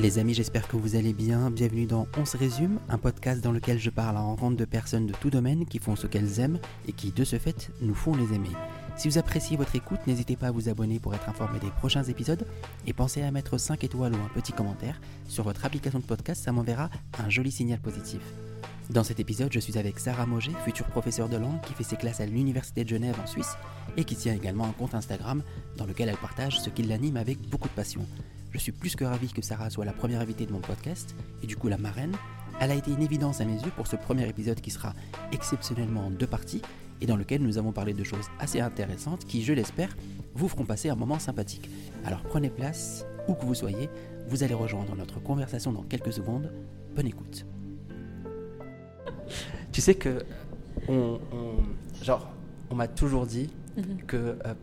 Les amis, j'espère que vous allez bien. Bienvenue dans On se résume, un podcast dans lequel je parle à rencontre de personnes de tout domaine qui font ce qu'elles aiment et qui, de ce fait, nous font les aimer. Si vous appréciez votre écoute, n'hésitez pas à vous abonner pour être informé des prochains épisodes et pensez à mettre 5 étoiles ou un petit commentaire sur votre application de podcast, ça m'enverra un joli signal positif. Dans cet épisode, je suis avec Sarah Moget, future professeure de langue qui fait ses classes à l'Université de Genève en Suisse et qui tient également un compte Instagram dans lequel elle partage ce qui l'anime avec beaucoup de passion. Je suis plus que ravi que Sarah soit la première invitée de mon podcast et du coup la marraine. Elle a été une évidence à mes yeux pour ce premier épisode qui sera exceptionnellement en deux parties et dans lequel nous avons parlé de choses assez intéressantes qui, je l'espère, vous feront passer un moment sympathique. Alors prenez place, où que vous soyez, vous allez rejoindre notre conversation dans quelques secondes. Bonne écoute. Tu sais que on, on- genre, on m'a toujours dit que euh,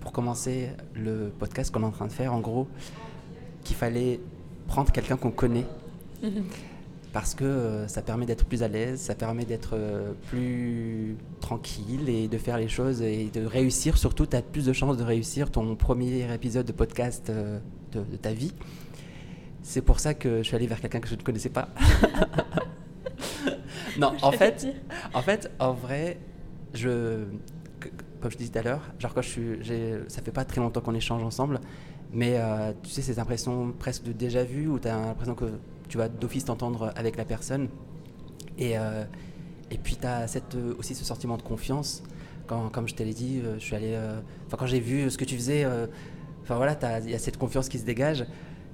pour commencer le podcast qu'on est en train de faire, en gros, qu'il fallait prendre quelqu'un qu'on connaît parce que euh, ça permet d'être plus à l'aise, ça permet d'être euh, plus tranquille et de faire les choses et de réussir. Surtout, tu as plus de chances de réussir ton premier épisode de podcast euh, de, de ta vie. C'est pour ça que je suis allé vers quelqu'un que je ne connaissais pas. non, en fait, en fait, en vrai, je, comme je disais tout à l'heure, genre quand je suis, j'ai- ça fait pas très longtemps qu'on échange ensemble, mais euh, tu sais, cette impression presque de déjà vu où tu as l'impression que tu vas d'office t'entendre avec la personne. Et, euh, et puis tu as cette, euh, aussi ce sentiment de confiance. Quand, comme je te l'ai dit, je suis allé. Enfin, quand j'ai vu ce que tu faisais, enfin voilà, il y a cette confiance qui se dégage.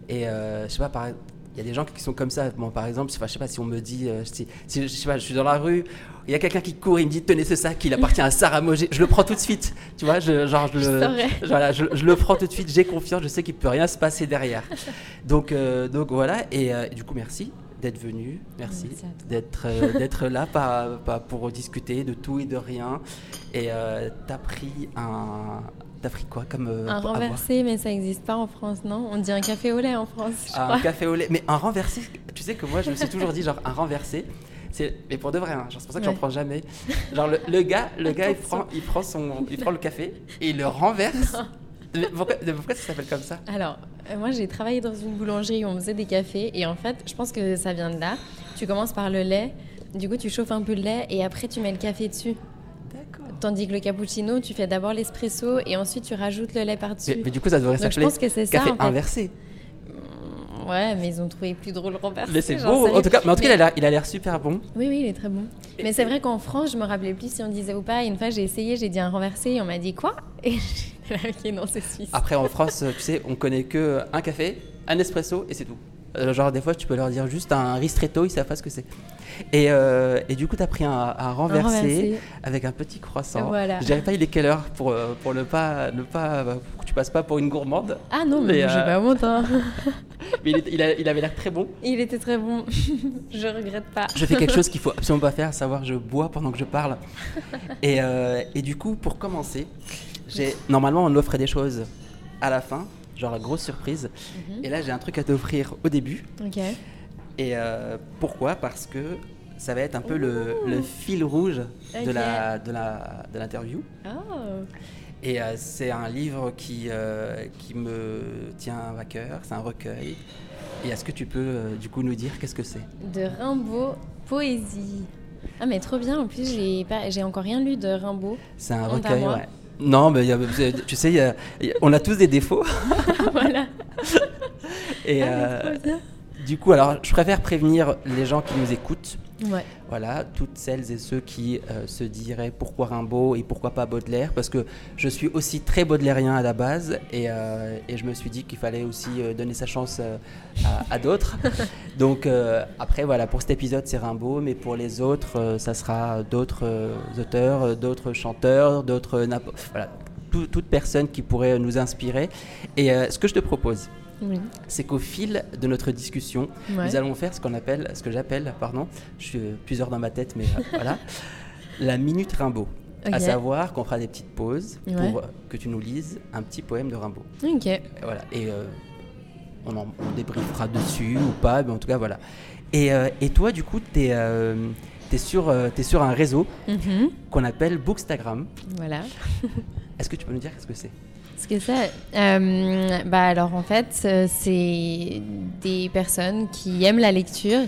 Et je sais pas, par- il y a des gens qui sont comme ça. Bon, par exemple, je sais pas si on me dit, euh, si, si- je sais pas, je suis dans la rue, il y a quelqu'un qui court, il me dit tenez ce sac, il appartient à Sarah Moget. Je le prends tout de suite, tu vois, je, genre je, Je le, voilà, je, je le prends tout de suite. J'ai confiance, je sais qu'il peut rien se passer derrière. Donc, euh, donc voilà. Et euh, du coup, merci d'être venu, merci d'être euh, d'être là pas, pas pour discuter de tout et de rien. Et euh, t'as pris un, t'as pris quoi comme euh, Un renversé, mais ça n'existe pas en France, non? On dit un café au lait en France, je un crois. café au lait. Mais un renversé, tu sais que moi, je me suis toujours dit, genre, un renversé. C'est, mais pour de vrai, hein, genre, c'est pour ça que j'en prends jamais. Genre, le, le gars, le gars il, prend, il, prend son, il prend le café et il le renverse. Mais pourquoi, mais pourquoi ça s'appelle comme ça? Alors, euh, moi j'ai travaillé dans une boulangerie où on faisait des cafés et en fait, je pense que ça vient de là. Tu commences par le lait, du coup tu chauffes un peu le lait et après tu mets le café dessus. Tandis que le cappuccino, tu fais d'abord l'espresso et ensuite tu rajoutes le lait par-dessus. mais du coup, ça devrait s'appeler pense que c'est ça. café en fait. inversé. Mm, Ouais, mais ils ont trouvé plus drôle renversé. Mais c'est beau. En tout cas, mais en tout cas, il a l'air- super bon. Oui, oui, il est très bon. Mais c'est vrai qu'en France, je me rappelais plus si on disait ou pas. Une fois, j'ai essayé, j'ai dit un renversé et on m'a dit quoi? Et là, ok, non, c'est suisse. Après, en France, tu sais, on connaît que un café, un espresso et c'est tout. Euh, genre, des fois, tu peux leur dire juste un ristretto, ils savent pas ce que c'est. Et, euh, et du coup, tu as pris un, un renversé, renversé. avec un petit croissant. Voilà. Je dirais pas il est quelle heure pour, euh, pour ne pas, ne pas pour que tu passes pas pour une gourmande. Ah non, Mais, mais, euh, j'ai pas honte. hein. Mais il, est- il a- il avait l'air très bon. Il était très bon. je regrette pas. Je fais quelque chose qu'il faut absolument pas faire, à savoir je bois pendant que je parle. Et, euh, et du coup, pour commencer, j'ai normalement on offrait des choses à la fin, genre la grosse surprise. Mhm. Et là, j'ai un truc à t'offrir au début. Ok. Et euh, pourquoi? Parce que ça va être un peu le, le fil rouge de Ok. la de la de l'interview. Oh. Et euh, c'est un livre qui euh, qui me tient à cœur. C'est un recueil. Et est-ce que tu peux euh, du coup nous dire qu'est-ce que c'est? De Rimbaud, poésie. Ah, mais trop bien. En plus, j'ai pas... j'ai encore rien lu de Rimbaud. C'est un recueil, ouais. Non, mais il y a- tu sais, il y a- il y a- on a tous des défauts. voilà. Et Ah, euh, du coup, alors, je préfère prévenir les gens qui nous écoutent. Ouais. Voilà, toutes celles et ceux qui euh, se diraient pourquoi Rimbaud et pourquoi pas Baudelaire, parce que je suis aussi très baudelairien à la base et, euh, et je me suis dit qu'il fallait aussi euh, donner sa chance à, à d'autres. Donc après, voilà, pour cet épisode c'est Rimbaud, mais pour les autres, ça sera d'autres auteurs, d'autres chanteurs, d'autres... Voilà, tout- toute personne qui pourrait nous inspirer. Et ce que je te propose, Oui. c'est qu'au fil de notre discussion, Ouais. nous allons faire ce qu'on appelle, ce que j'appelle, pardon, je suis euh, plusieurs dans ma tête, mais euh, voilà, la minute Rimbaud. À Ok. savoir qu'on fera des petites pauses Ouais. pour euh, que tu nous lises un petit poème de Rimbaud. Ok. Et voilà. Et euh, on, en, on débriefera dessus ou pas, mais en tout cas voilà. Et, euh, et toi, du coup, tu es, sur, euh, t'es sur un réseau Mhm. qu'on appelle Bookstagram. Voilà. Est-ce que tu peux nous dire qu'est-ce que c'est? Ce que c'est? Bah alors en fait, euh, c'est des personnes qui aiment la lecture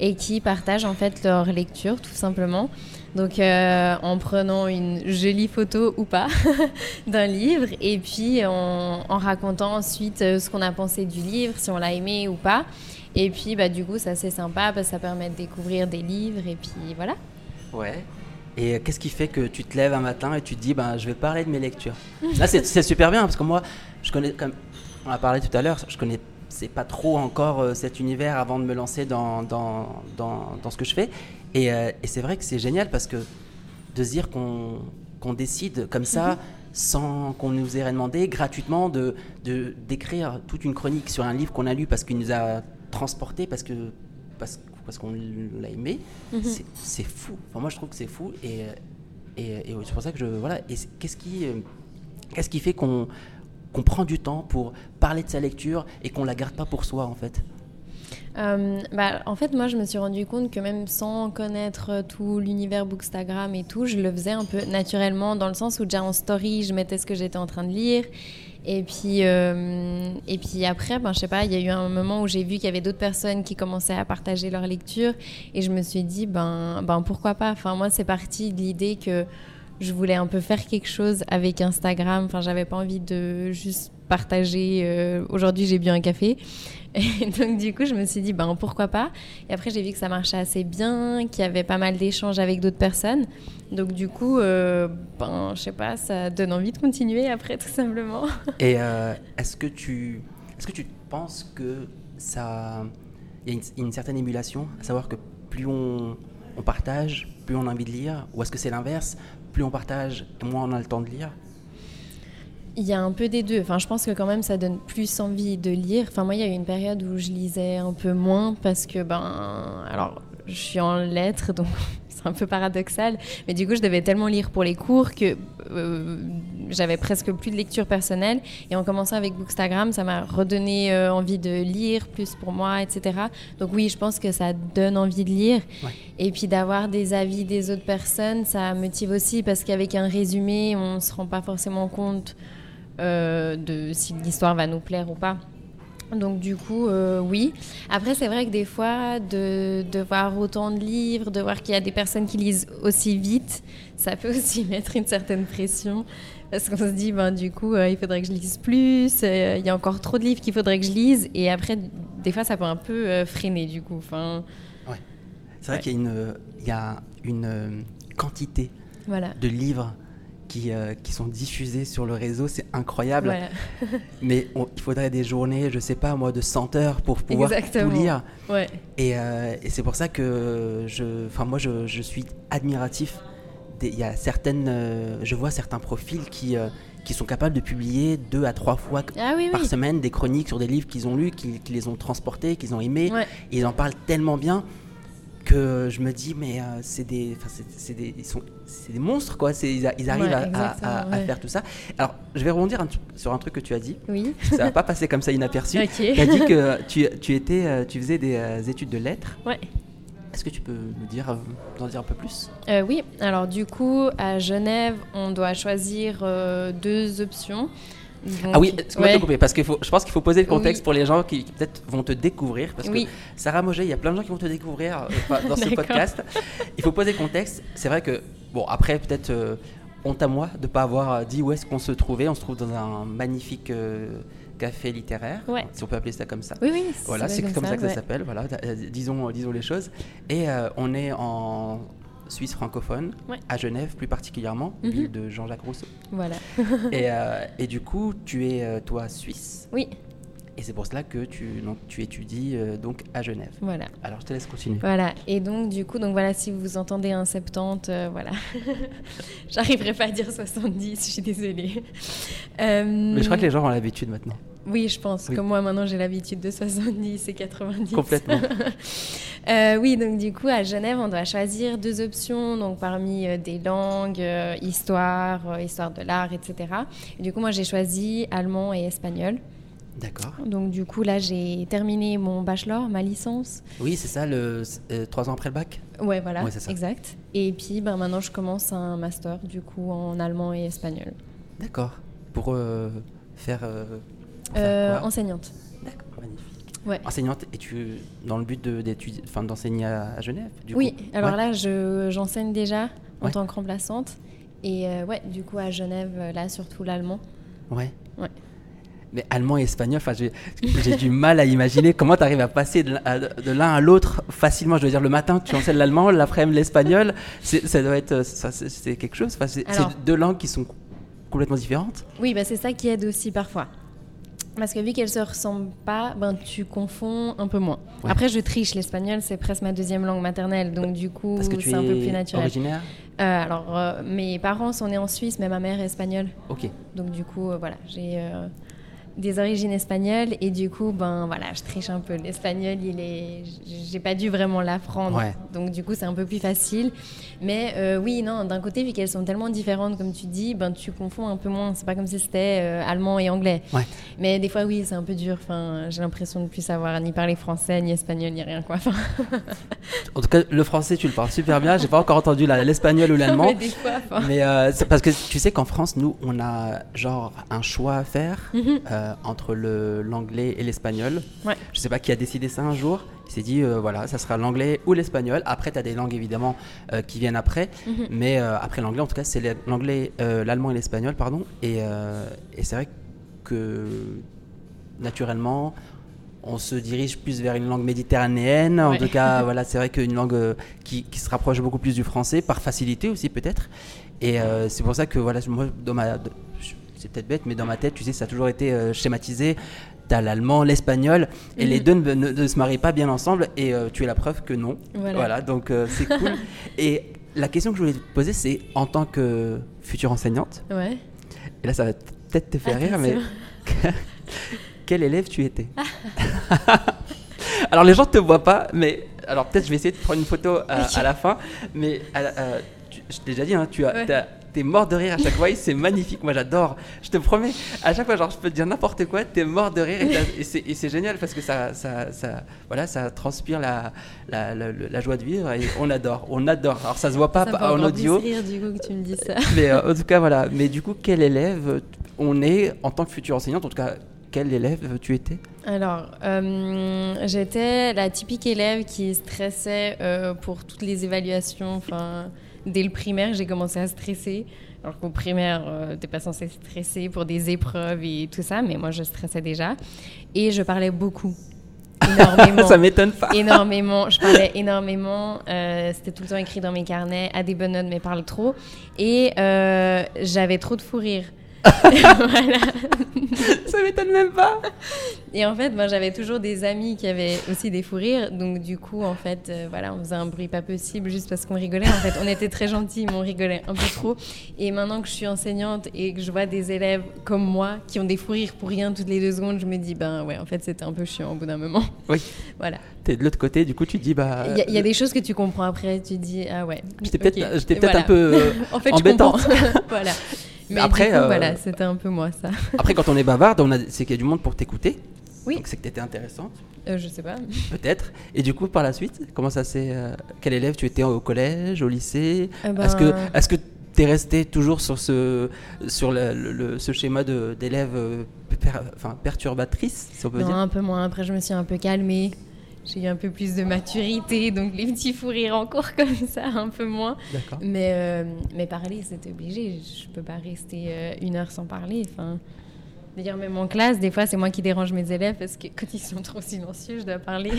et qui partagent en fait leur lecture tout simplement. Donc euh, en prenant une jolie photo ou pas d'un livre et puis en, racontant ensuite ce qu'on a pensé du livre, si on l'a aimé ou pas. Et puis bah, du coup, c'est assez sympa parce que ça permet de découvrir des livres et puis voilà. Ouais. Et qu'est-ce qui fait que tu te lèves un matin et tu te dis, ben, je vais parler de mes lectures? Là, c'est super bien parce que moi, je connais, comme on a parlé tout à l'heure, je connais c'est pas trop encore euh, cet univers avant de me lancer dans, dans, dans, dans ce que je fais. Et, euh, et c'est vrai que c'est génial parce que de se dire qu'on qu'on décide comme ça, sans qu'on nous ait rien demandé, gratuitement, de de- d'écrire toute une chronique sur un livre qu'on a lu parce qu'il nous a transporté, parce que parce, parce qu'on l'a aimé, c'est- c'est fou. Enfin, moi, je trouve que c'est fou. Et, et, et c'est pour ça que je. Voilà. Et qu'est-ce qui, euh, qu'est-ce qui fait qu'on qu'on prend du temps pour parler de sa lecture et qu'on la garde pas pour soi, en fait? Euh, bah, en fait, moi, je me suis rendu compte que même sans connaître tout l'univers Bookstagram et tout, je le faisais un peu naturellement, dans le sens où déjà en story, je mettais ce que j'étais en train de lire. Et puis, euh, et puis après, ben, je sais pas, il y a eu un moment où j'ai vu qu'il y avait d'autres personnes qui commençaient à partager leur lecture. Et je me suis dit, ben, ben pourquoi pas? Enfin, moi, c'est parti de l'idée que je voulais un peu faire quelque chose avec Instagram. Enfin, j'avais pas envie de juste partager. euh, Aujourd'hui, j'ai bu un café. Et donc, du coup, je me suis dit, ben pourquoi pas? Et après, j'ai vu que ça marchait assez bien, qu'il y avait pas mal d'échanges avec d'autres personnes. Donc, du coup, euh, ben, je sais pas, ça donne envie de continuer après, tout simplement. Et euh, est-ce que tu est-ce que tu penses que ça il y a une, certaine émulation, à savoir que plus on partage, plus on a envie de lire, ou est-ce que c'est l'inverse, plus on partage, moins on a le temps de lire? Il y a un peu des deux. Enfin, je pense que quand même, ça donne plus envie de lire. Enfin, moi, il y a eu une période où je lisais un peu moins parce que, ben, alors, je suis en lettres, donc c'est un peu paradoxal. Mais du coup, je devais tellement lire pour les cours que euh, j'avais presque plus de lecture personnelle. Et en commençant avec Bookstagram, ça m'a redonné euh, envie de lire plus pour moi, etc. Donc oui, je pense que ça donne envie de lire. Ouais. Et puis d'avoir des avis des autres personnes, ça motive aussi parce qu'avec un résumé, on ne se rend pas forcément compte de si l'histoire va nous plaire ou pas. Donc du coup, euh, oui. Après, c'est vrai que des fois, de, de voir autant de livres, de voir qu'il y a des personnes qui lisent aussi vite, ça peut aussi mettre une certaine pression. Parce qu'on se dit, ben, du coup, euh, il faudrait que je lise plus, euh, il y a encore trop de livres qu'il faudrait que je lise. Et après, des fois, ça peut un peu euh, freiner, du coup. Enfin, C'est vrai Ouais. qu'il y a une il y a une euh, quantité voilà. de livres qui, euh, qui sont diffusés sur le réseau, c'est incroyable. Voilà. Mais on- il faudrait des journées, je sais pas moi, de 100 heures pour pouvoir Exactement. tout lire. Ouais. Et, euh, et c'est pour ça que je, moi je, je suis admiratif. Il y a certaines, euh, je vois certains profils qui, qui sont capables de publier deux à trois fois Ah oui, par oui. semaine des chroniques sur des livres qu'ils ont lus, qui, qui les ont transportés, qu'ils ont aimés. Ouais. Ils en parlent tellement bien que je me dis mais euh, c'est des, c'est- ils sont, c'est des monstres quoi. C'est- Ils, a- ils arrivent Ouais, à- faire tout ça. Alors je vais rebondir un sur un truc que tu as dit. Oui. Ça va pas passer comme ça inaperçu. Ok. Tu as dit que tu, tu étais, euh, tu faisais des euh, études de lettres. Ouais. Est-ce que tu peux nous dire, nous en dire un peu plus? Euh, oui, alors du coup, à Genève, on doit choisir euh, deux options. Ah oui, excuse-moi de ouais. te couper, parce que je pense qu'il faut poser le contexte Oui. pour les gens qui, qui peut-être vont te découvrir. Parce Oui. que Sarah Moget, il y a plein de gens qui vont te découvrir euh, dans ce podcast. Il faut poser le contexte. C'est vrai que, bon, après, peut-être euh, honte à moi de ne pas avoir euh, dit où est-ce qu'on se trouvait. On se trouve dans un magnifique euh, café littéraire, Ouais. si on peut appeler ça comme ça. Oui, oui. Voilà, c'est comme ça que ça s'appelle. Voilà, disons, disons les choses. Et on est en Suisse francophone, Ouais. à Genève plus particulièrement, Mhm. ville de Jean-Jacques Rousseau. Voilà. et, euh, et du coup, tu es euh, toi suisse, Oui, et c'est pour cela que tu, donc, tu étudies euh, donc à Genève. voilà. Alors je te laisse continuer. Voilà. Et donc, du coup, donc voilà, si vous entendez un 70, euh, voilà. J'arriverai pas à dire 70, je suis désolée. Mais je crois que les gens ont l'habitude maintenant. Oui, je pense. Oui. Comme moi, maintenant, j'ai l'habitude de 70 et 90. Complètement. Euh, oui, donc du coup, à Genève, on doit choisir deux options, donc parmi euh, des langues, euh, histoire, histoire de l'art, etc. Et du coup, moi, j'ai choisi allemand et espagnol. D'accord. Donc du coup, là, j'ai terminé mon bachelor, ma licence. Oui, c'est ça, le, euh, trois ans après le bac? Ouais, voilà, Ouais, ça. exact. Et puis, ben, maintenant, je commence un master, du coup, en allemand et espagnol. D'accord. Pour, euh, faire, euh, Euh, enseignante. D'accord, magnifique. Ouais. Enseignante, et tu dans le but de- d'étudier, enfin d'enseigner à, à Genève du Oui, coup alors Ouais. là, je- j'enseigne déjà en Ouais. tant que remplaçante. Et euh, ouais, du coup, à Genève, euh, là, surtout l'allemand. Ouais. Ouais. Mais allemand et espagnol, j'ai du mal à imaginer comment tu arrives à passer de l'un à, de l'un à l'autre facilement. Je veux dire, le matin, tu enseignes l'allemand, l'après-midi, l'espagnol. C'est- Ça doit être. ça, C'est quelque chose. C'est deux langues qui sont complètement différentes. Oui, bah, c'est ça qui aide aussi parfois. Parce que vu qu'elles se ressemblent pas, ben, tu confonds un peu moins. Ouais. Après, je triche. L'espagnol, c'est presque ma deuxième langue maternelle. Donc, du coup, c'est un peu plus naturel. originaire Euh, alors, euh, mes parents sont nés en Suisse, mais ma mère est espagnole. Ok. Donc du coup, euh, voilà, j'ai euh, des origines espagnoles et du coup, ben voilà, je triche un peu. L'espagnol, il est, j'ai pas dû vraiment l'apprendre. Ouais. Donc du coup, c'est un peu plus facile. Mais euh, oui, non, d'un côté, vu qu'elles sont tellement différentes, comme tu dis, ben tu confonds un peu moins. C'est pas comme si c'était euh, allemand et anglais. Ouais. Mais des fois, oui, c'est un peu dur. Enfin, j'ai l'impression de plus savoir ni parler français, ni espagnol, ni rien quoi. Enfin, En tout cas, le français, tu le parles super bien. J'ai pas encore entendu l'espagnol ou l'allemand. fois, Mais euh, c'est parce que tu sais qu'en France, nous, on a genre un choix à faire Mhm. Euh, entre l'anglais et l'espagnol. Ouais. Je sais pas qui a décidé ça un jour. Il s'est dit, euh, voilà, ça sera l'anglais ou l'espagnol. Après, tu as des langues évidemment euh, qui viennent après. Mhm. Mais après l'anglais, en tout cas, c'est l'anglais, l'allemand et l'espagnol, pardon. Et, et c'est vrai que naturellement, on se dirige plus vers une langue méditerranéenne. En Ouais. tout cas, voilà, c'est vrai qu'une langue euh, qui, qui se rapproche beaucoup plus du français, par facilité aussi peut-être. Et euh, c'est pour ça que voilà, moi, dans ma, c'est peut-être bête, mais dans ma tête, tu sais, ça a toujours été euh, schématisé. T'as l'allemand, l'espagnol, et les Mhm. deux ne, ne- ne se marient pas bien ensemble. Et euh, tu es la preuve que non. Voilà. donc euh, c'est cool. et la question que je voulais te poser, c'est en tant que future enseignante, ouais. et là ça va peut-être te faire rire, mais quel élève tu étais? Alors les gens ne te voient pas, mais alors peut-être je vais essayer de prendre une photo euh, à, la fin, mais à la- tu- je t'ai déjà dit, hein, tu as, Ouais. T'es mort de rire à chaque fois, c'est magnifique, moi j'adore. Je te promets, à chaque fois, genre je peux te dire n'importe quoi, t'es mort de rire et, c'est- génial parce que ça, ça, ça, voilà, ça transpire la, la, la- la joie de vivre et on adore, on adore. Alors ça se voit pas en audio, rire du coup que tu me dis ça. mais euh, en tout cas voilà. Mais du coup, quel élève on est en tant que future enseignante? En tout cas, quel élève tu étais? Alors, euh, j'étais la typique élève qui stressait euh, pour toutes les évaluations. Enfin, dès le primaire, j'ai commencé à stresser. Alors qu'au primaire, euh, t'es pas censé stresser pour des épreuves et tout ça, mais moi, je stressais déjà. Et je parlais beaucoup. Énormément. Ça m'étonne pas. énormément. Je parlais énormément. euh, C'était tout le temps écrit dans mes carnets, à des bonnes notes, mais parle trop. Et euh, j'avais trop de fou rire. voilà. Ça m'étonne même pas. Et en fait, moi, j'avais toujours des amis qui avaient aussi des fous rires. Donc, du coup, en fait, euh, voilà, on faisait un bruit pas possible juste parce qu'on rigolait. En fait, on était très gentils, mais on rigolait un peu trop. Et maintenant que je suis enseignante et que je vois des élèves comme moi qui ont des fous rires pour rien toutes les deux secondes, je me dis, ben ouais, en fait, c'était un peu chiant au bout d'un moment. Oui. Voilà. T'es de l'autre côté, du coup, tu dis bah. Il y, a- y a des choses que tu comprends après. Tu dis, ah ouais. J'étais peut-être, voilà. un peu. euh, en fait, embêtante. je comprends. voilà. Mais Après, coup, euh, voilà, c'était un peu moi, ça. Après, quand on est bavarde, on a... c'est qu'il y a du monde pour t'écouter. Oui. Donc c'est que t'étais intéressante, Euh, je sais pas. peut-être. Et du coup, par la suite, comment ça s'est. euh, Quel élève tu étais au collège, au lycée? Eh ben, Est-ce que, est-ce que t'es resté toujours sur ce, sur le, le- le- ce schéma d'élève euh, per- enfin, perturbatrice, si on peut Non, dire? un peu moins. Après, je me suis un peu calmée. J'ai eu un peu plus de maturité, donc les petits fous rires encore comme ça, un peu moins. Mais, euh, mais parler, c'était obligé. Je peux pas rester euh, une heure sans parler. Enfin, dire même en classe, des fois, c'est moi qui dérange mes élèves parce que quand ils sont trop silencieux, je dois parler.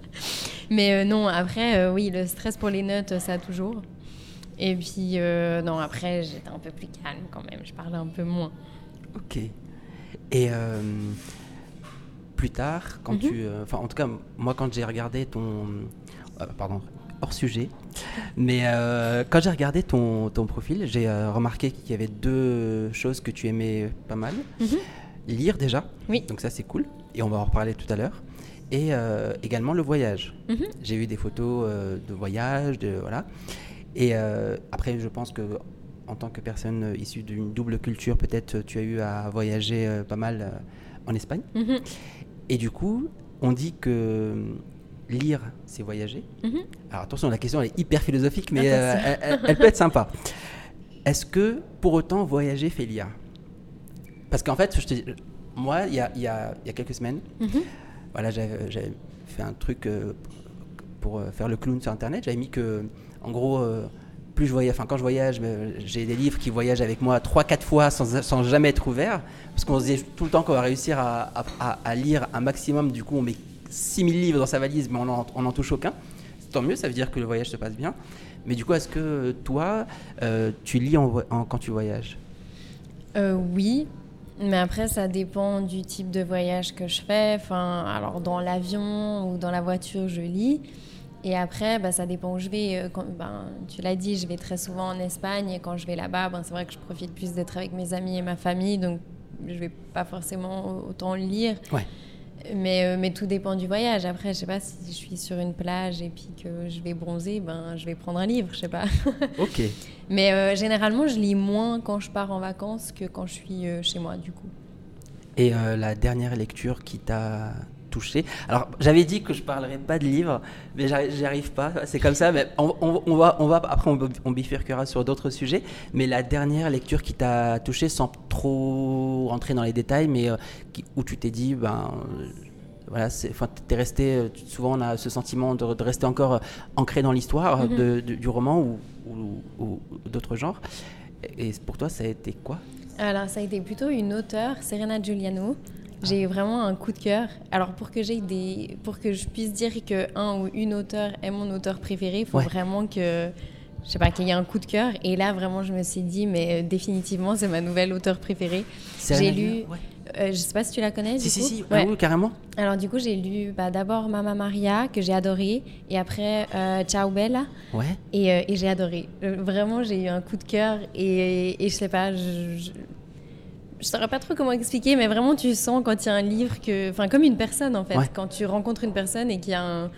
mais euh, non, après, oui, le stress pour les notes, ça toujours. Et puis, non, après, j'étais un peu plus calme quand même. Je parlais un peu moins. Ok. Et plus tard, quand Mhm. tu. euh, Enfin, en tout cas, moi, quand j'ai regardé ton. euh, pardon, hors sujet. Mais euh, quand j'ai regardé ton, ton profil, j'ai remarqué qu'il y avait deux choses que tu aimais pas mal. Mhm. Lire déjà. Oui. Donc ça, c'est cool. Et on va en reparler tout à l'heure. Et euh, également le voyage. Mhm. J'ai eu des photos euh, de voyage, de voilà. Et euh, après, je pense que en tant que personne issue d'une double culture, peut-être tu as eu à voyager pas mal en Espagne. Et du coup, on dit que euh, lire, c'est voyager. Mhm. Alors attention, la question elle est hyper philosophique, mais euh, elle, peut être sympa. Est-ce que pour autant voyager fait lire? Parce qu'en fait, je te dis, moi, il y a, y a- y a quelques semaines, Mhm. voilà, j'avais fait un truc euh, pour faire le clown sur Internet. J'avais mis que, en gros, euh, plus je voyage, enfin quand je voyage, euh, j'ai des livres qui voyagent avec moi 3-4 fois sans, sans jamais être ouverts, parce qu'on se disait tout le temps qu'on va réussir à, à- lire un maximum. Du coup, on met 6000 livres dans sa valise, mais on n'en touche aucun. Tant mieux, ça veut dire que le voyage se passe bien. Mais du coup, est-ce que toi, euh, tu lis en- quand tu voyages? Euh, oui, mais après ça dépend du type de voyage que je fais. Enfin, alors dans l'avion ou dans la voiture, je lis. Et après, bah, ça dépend où je vais. Euh, Quand, ben, tu l'as dit, je vais très souvent en Espagne et quand je vais là-bas, ben, c'est vrai que je profite plus d'être avec mes amis et ma famille, donc je vais pas forcément autant lire. Ouais. Mais, euh, mais tout dépend du voyage. Après, je sais pas si je suis sur une plage et puis que je vais bronzer, ben, je vais prendre un livre, je sais pas. Ok. Mais euh, généralement, je lis moins quand je pars en vacances que quand je suis euh, chez moi, du coup. Et euh, la dernière lecture qui t'a touché Alors, j'avais dit que je parlerais pas de livres, mais j'y arrive pas. C'est comme ça. Mais on, on- on va, on va, après, on, on bifurquera sur d'autres sujets. Mais la dernière lecture qui t'a touché, sans trop rentrer dans les détails, mais euh, qui- où tu t'es dit, ben. voilà, t'es resté. Souvent, on a ce sentiment de, de rester encore euh, ancré dans l'histoire Mhm. de- du roman ou- ou d'autres genres. Et pour toi, ça a été quoi? Alors, ça a été plutôt une auteure, Serena Giuliano. J'ai eu vraiment un coup de cœur. Alors, pour que, j'ai des... pour que je puisse dire que un ou une auteure est mon auteur préféré, il faut Ouais. vraiment que. Je sais pas, qu'il y ait un coup de cœur. Et là, vraiment, je me suis dit, mais euh, définitivement, c'est ma nouvelle auteure préférée. Serena lu- Ouais. Euh, je sais pas si tu la connais. Si, du si, coup. si, Ouais. ah oui, carrément. Alors, du coup, j'ai lu bah, d'abord Mama Maria, que j'ai adoré. Et après, euh, Ciao Bella. Ouais. Et, euh, et j'ai adoré. Vraiment, j'ai eu un coup de cœur et, et je sais pas, je, je, je saurais pas trop comment expliquer, mais vraiment, tu sens quand il y a un livre que, enfin, comme une personne en fait, Ouais. quand tu rencontres une personne et qu'il y a un,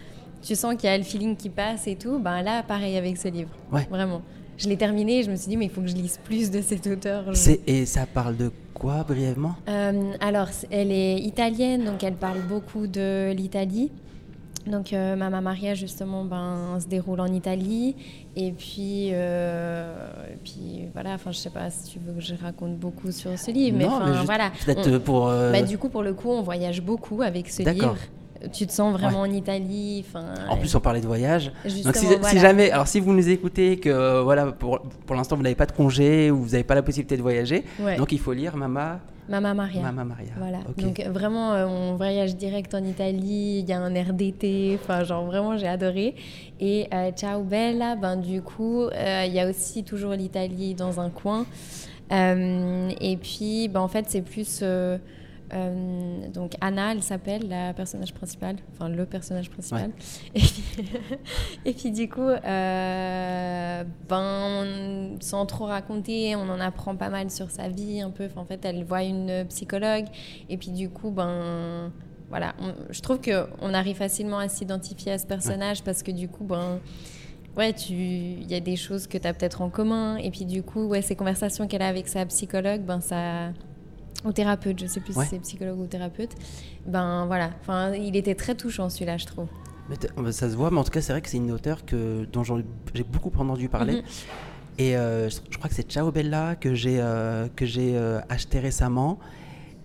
tu sens qu'il y a le feeling qui passe et tout, ben là, pareil avec ce livre. Ouais. Vraiment. Je l'ai terminé et je me suis dit, mais il faut que je lise plus de cet auteur. Je- Et ça parle de quoi brièvement? Euh, alors, elle est italienne, donc elle parle beaucoup de l'Italie. Donc, euh, Mama Maria, justement, ben, se déroule en Italie. Et puis, euh, et puis voilà, enfin, je sais pas si tu veux que je raconte beaucoup sur ce livre, mais Non, enfin, mais juste voilà. Peut-être On- pour. euh, bah, du coup, pour le coup, on voyage beaucoup avec ce D'accord. livre. Tu te sens vraiment en Italie. En plus, on parlait de voyage. Donc, si, si voilà. jamais, alors si vous nous écoutez, que euh, voilà, pour, pour l'instant vous n'avez pas de congé ou vous n'avez pas la possibilité de voyager, Ouais. donc il faut lire Mama, Mama Maria. Mama Maria. Voilà. Donc vraiment, euh, on voyage direct en Italie. Il y a un air d'été. Enfin, genre vraiment, j'ai adoré. Et euh, Ciao Bella, ben du coup, euh, il y a aussi toujours l'Italie dans un coin. Euh, et puis, ben, en fait, c'est plus. Euh, donc Anna, elle s'appelle la personnage principale, enfin le personnage principal. Et, puis, et puis du coup, euh, ben sans trop raconter, on en apprend pas mal sur sa vie un peu. Enfin, en fait, elle voit une psychologue. Et puis du coup, ben voilà, on- je trouve que on arrive facilement à s'identifier à ce personnage parce que du coup, ben ouais, tu, il y a des choses que tu as peut-être en commun. Et puis du coup, ouais, ces conversations qu'elle a avec sa psychologue, ben ça ou thérapeute, je sais plus Ouais. si c'est psychologue ou thérapeute. Ben voilà, enfin, il était très touchant celui-là, je trouve. Mais euh, ça se voit, mais en tout cas, c'est vrai que c'est une auteure que, dont j'ai beaucoup entendu parler. Mhm. Et euh, je, crois que c'est Ciao Bella que j'ai euh, que j'ai euh, acheté récemment.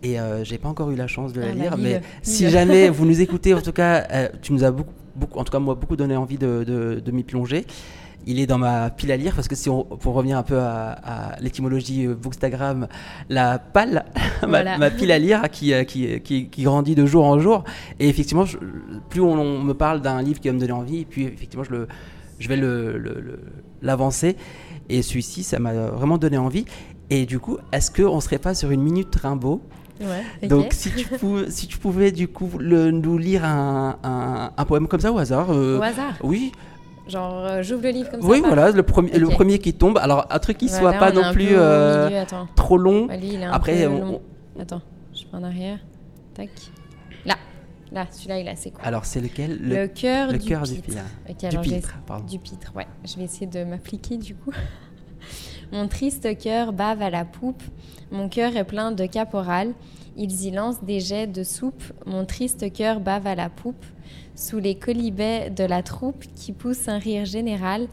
Et j'ai pas encore eu la chance de la Ah bah, lire, mais si jamais vous nous écoutez, en tout cas, tu nous as beaucoup, beaucoup, en tout cas moi, beaucoup donné envie de, de- de m'y plonger. Il est dans ma pile à lire parce que si on, pour revenir un peu à, à l'étymologie euh, Bookstagram, la pile, ma, Voilà. ma pile à lire qui, euh, qui, qui, qui grandit de jour en jour. Et effectivement, je- plus on, on me parle d'un livre qui va me donner envie, puis effectivement, je, le, je vais le- le- le- l'avancer. Et celui-ci, ça m'a vraiment donné envie. Et du coup, est-ce qu'on serait pas sur une minute Rimbaud? Ouais. Donc, si tu, pou- si tu pouvais du coup le- nous lire un, un- un poème comme ça au hasard. euh, Au hasard. Oui, Genre, euh, j'ouvre le livre comme ça. oui, voilà, le premier, le premier qui tombe. Alors, un truc qui Voilà, soit pas non plus euh, milieu, trop long. Ouais, lui, il est un Après, peu on- long. Attends, je prends en arrière. Tac. Là. Là, celui-là, il est assez cool. Alors, c'est lequel? Le, cœur du cœur du pitre. pitre. Du vais- pitre, pardon. Du pitre, ouais. Je vais essayer de m'appliquer du coup. Mon triste cœur bave à la poupe. Mon cœur est plein de caporal. Ils y lancent des jets de soupe. Mon triste cœur bave à la poupe. Sous les colibets de la troupe qui pousse un rire général.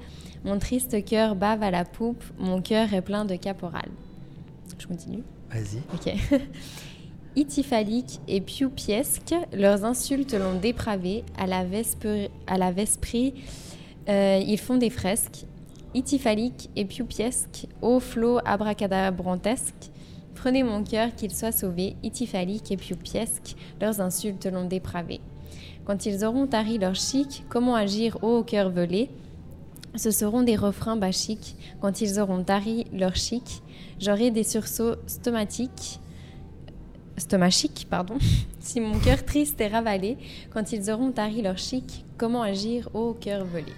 Mon triste cœur bave à la poupe. Mon cœur est plein de caporal. Je continue. Vas-y. Ok. Itifalique et Pioupiesque, leurs insultes l'ont dépravé. À la, vesper, à la Vesprie, euh, ils font des fresques. Itifalique et Pioupiesque, ô flot abracadabrantesque, prenez mon cœur qu'il soit sauvé. Itifalique et Pioupiesque, leurs insultes l'ont dépravé. Quand ils auront tari leur chic, comment agir ô cœur velé Ce seront des refrains bachiques. Quand ils auront tari leur chic, j'aurai des sursauts stomatiques stomachique, pardon, si mon cœur triste est ravalé, quand ils auront tari leur chic, comment agir au cœur volé?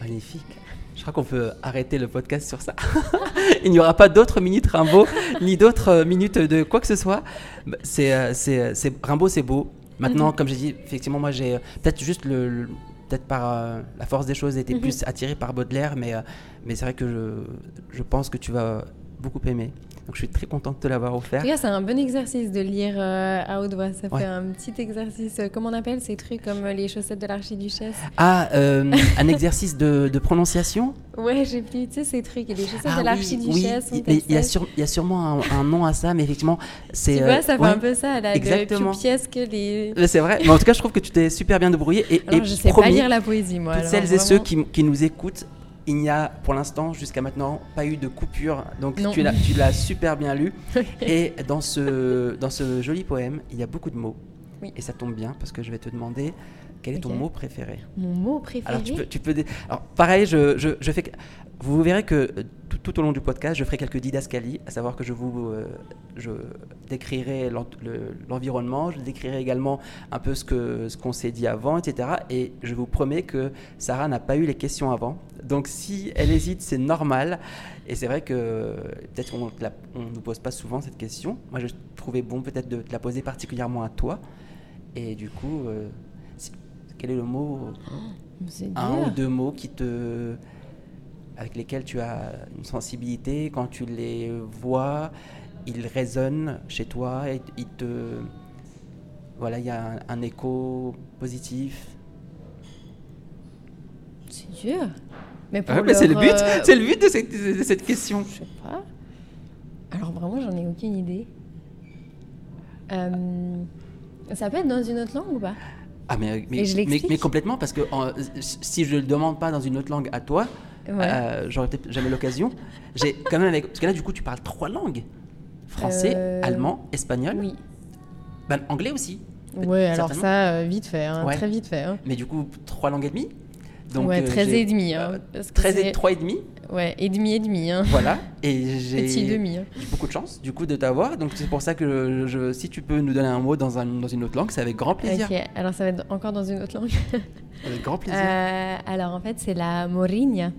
Magnifique. Je crois qu'on peut arrêter le podcast sur ça. Il n'y aura pas d'autres minutes Rimbaud, ni d'autres euh, minutes de quoi que ce soit. Bah, C'est, euh, c'est, c'est, Rimbaud, c'est beau. Maintenant, Mhm. comme j'ai dit, effectivement, moi, j'ai euh, peut-être juste le, le- peut-être par euh, la force des choses, été Mhm. plus attiré par Baudelaire, mais, euh, mais c'est vrai que je, je pense que tu vas beaucoup aimer. Donc, je suis très contente de te l'avoir offert. c'est un bon exercice de lire euh, à haute voix. Ça Ouais. fait un petit exercice. euh, comment on appelle ces trucs comme euh, les chaussettes de l'archiduchesse? Ah, euh, un exercice de, de prononciation? Ouais, j'ai plus, tu sais, ces trucs. Et les chaussettes Ah de oui, l'archiduchesse oui, mais il y, a telles sur- il y a sûrement un, un nom à ça, mais effectivement, c'est. Tu vois, ça fait ouais. un peu ça, là, exactement. de pièce les... C'est vrai, mais en tout cas, je trouve que tu t'es super bien débrouillé. Et, Alors, et je sais pas lire la poésie, moi. toutes alors, celles et ceux qui nous écoutent, il n'y a pour l'instant, jusqu'à maintenant, pas eu de coupure. Donc Non. tu l'as, super bien lu. et dans ce, dans ce joli poème, il y a beaucoup de mots. Oui. Et ça tombe bien parce que je vais te demander quel est ton mot préféré. Mon mot préféré Alors tu peux, tu peux dé- Alors pareil, je, je, je fais. Vous verrez que euh, tout, tout au long du podcast, je ferai quelques didascalies, à savoir que je vous, euh, je décrirai l'en- le- l'environnement, je décrirai également un peu ce qu'on s'est dit avant, etc. Et je vous promets que Sarah n'a pas eu les questions avant, donc si elle hésite, c'est normal. Et c'est vrai que peut-être qu'on ne nous pose pas souvent cette question. Moi, je trouvais bon peut-être de te la poser particulièrement à toi. Et du coup, euh, quel est le mot? C'est un ou deux mots qui te avec lesquels tu as une sensibilité quand tu les vois ils résonnent chez toi et ils te voilà il y a un, un écho positif C'est dur. Mais pour Ah Ouais, c'est le but euh, c'est le but de cette, de cette question Je sais pas. Alors vraiment, j'en ai aucune idée. Euh, ça peut être dans une autre langue ou pas? Ah mais mais, Et je mais, l'explique mais complètement parce que en- si je le demande pas dans une autre langue à toi Ouais. euh, j'aurais peut-être jamais l'occasion j'ai quand même avec parce que là du coup tu parles trois langues français Euh, allemand espagnol Oui. ben, anglais aussi Ouais, alors ça, euh, vite fait, hein, Ouais. très vite fait. hein. Mais du coup, trois langues et demie. Donc, ouais, euh, 13 j'ai- et demi. Hein, euh, parce que 13 et c'est- 3 et demi. Ouais, et demi et demi. Hein. Voilà. Et j'ai hein. j'ai beaucoup de chance, du coup, de t'avoir. Donc, c'est pour ça que je, si tu peux nous donner un mot dans, un, dans une autre langue, c'est avec grand plaisir. Ok, alors ça va être encore dans une autre langue. Avec grand plaisir. Euh, alors en fait, c'est la Morinha.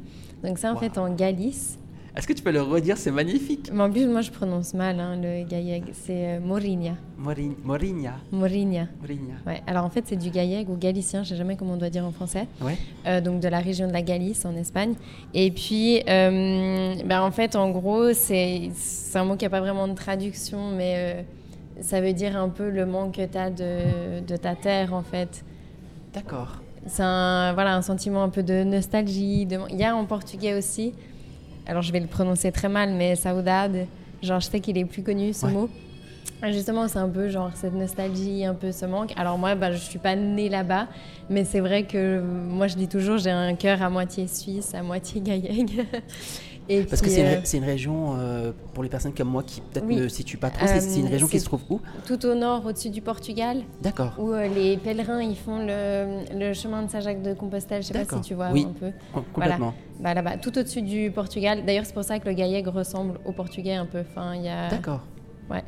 Donc ça, en Wow. fait, en Galice. Est-ce que tu peux le redire C'est magnifique? Mais en plus, moi, je prononce mal hein, le gaïeg. C'est euh, Morinha. Morin, Morinha. Morinha. Morinha. Ouais, alors en fait, c'est du gaïeg ou galicien, je sais jamais comment on doit dire en français. Ouais. Euh, donc de la région de la Galice en Espagne. Et puis, euh, ben, en fait, en gros, c'est c'est un mot qui n'a pas vraiment de traduction, mais euh, ça veut dire un peu le manque que tu as de, de ta terre, en fait. D'accord. C'est un, voilà, un sentiment un peu de nostalgie. De... Il y a en portugais aussi, alors je vais le prononcer très mal, mais saudade, genre je sais qu'il est plus connu ce Ouais. mot. Justement, c'est un peu genre cette nostalgie, un peu ce manque. Alors moi, bah, je suis pas née là-bas, mais c'est vrai que moi je dis toujours, j'ai un cœur à moitié suisse, à moitié gaïeg. Et Parce que puis, c'est une, euh, c'est une région, euh, pour les personnes comme moi qui peut-être Oui. ne situent pas trop, c'est c'est une Euh, région qui se trouve où? tout au nord, au-dessus du Portugal, D'accord. où les pèlerins ils font le, le chemin de Saint-Jacques de Compostelle. Je sais pas si tu vois Oui. un peu. Com- Complètement. Bah là-bas, tout au-dessus du Portugal. D'ailleurs, c'est pour ça que le gaïeg ressemble au portugais un peu. Enfin, y a... D'accord. Ouais.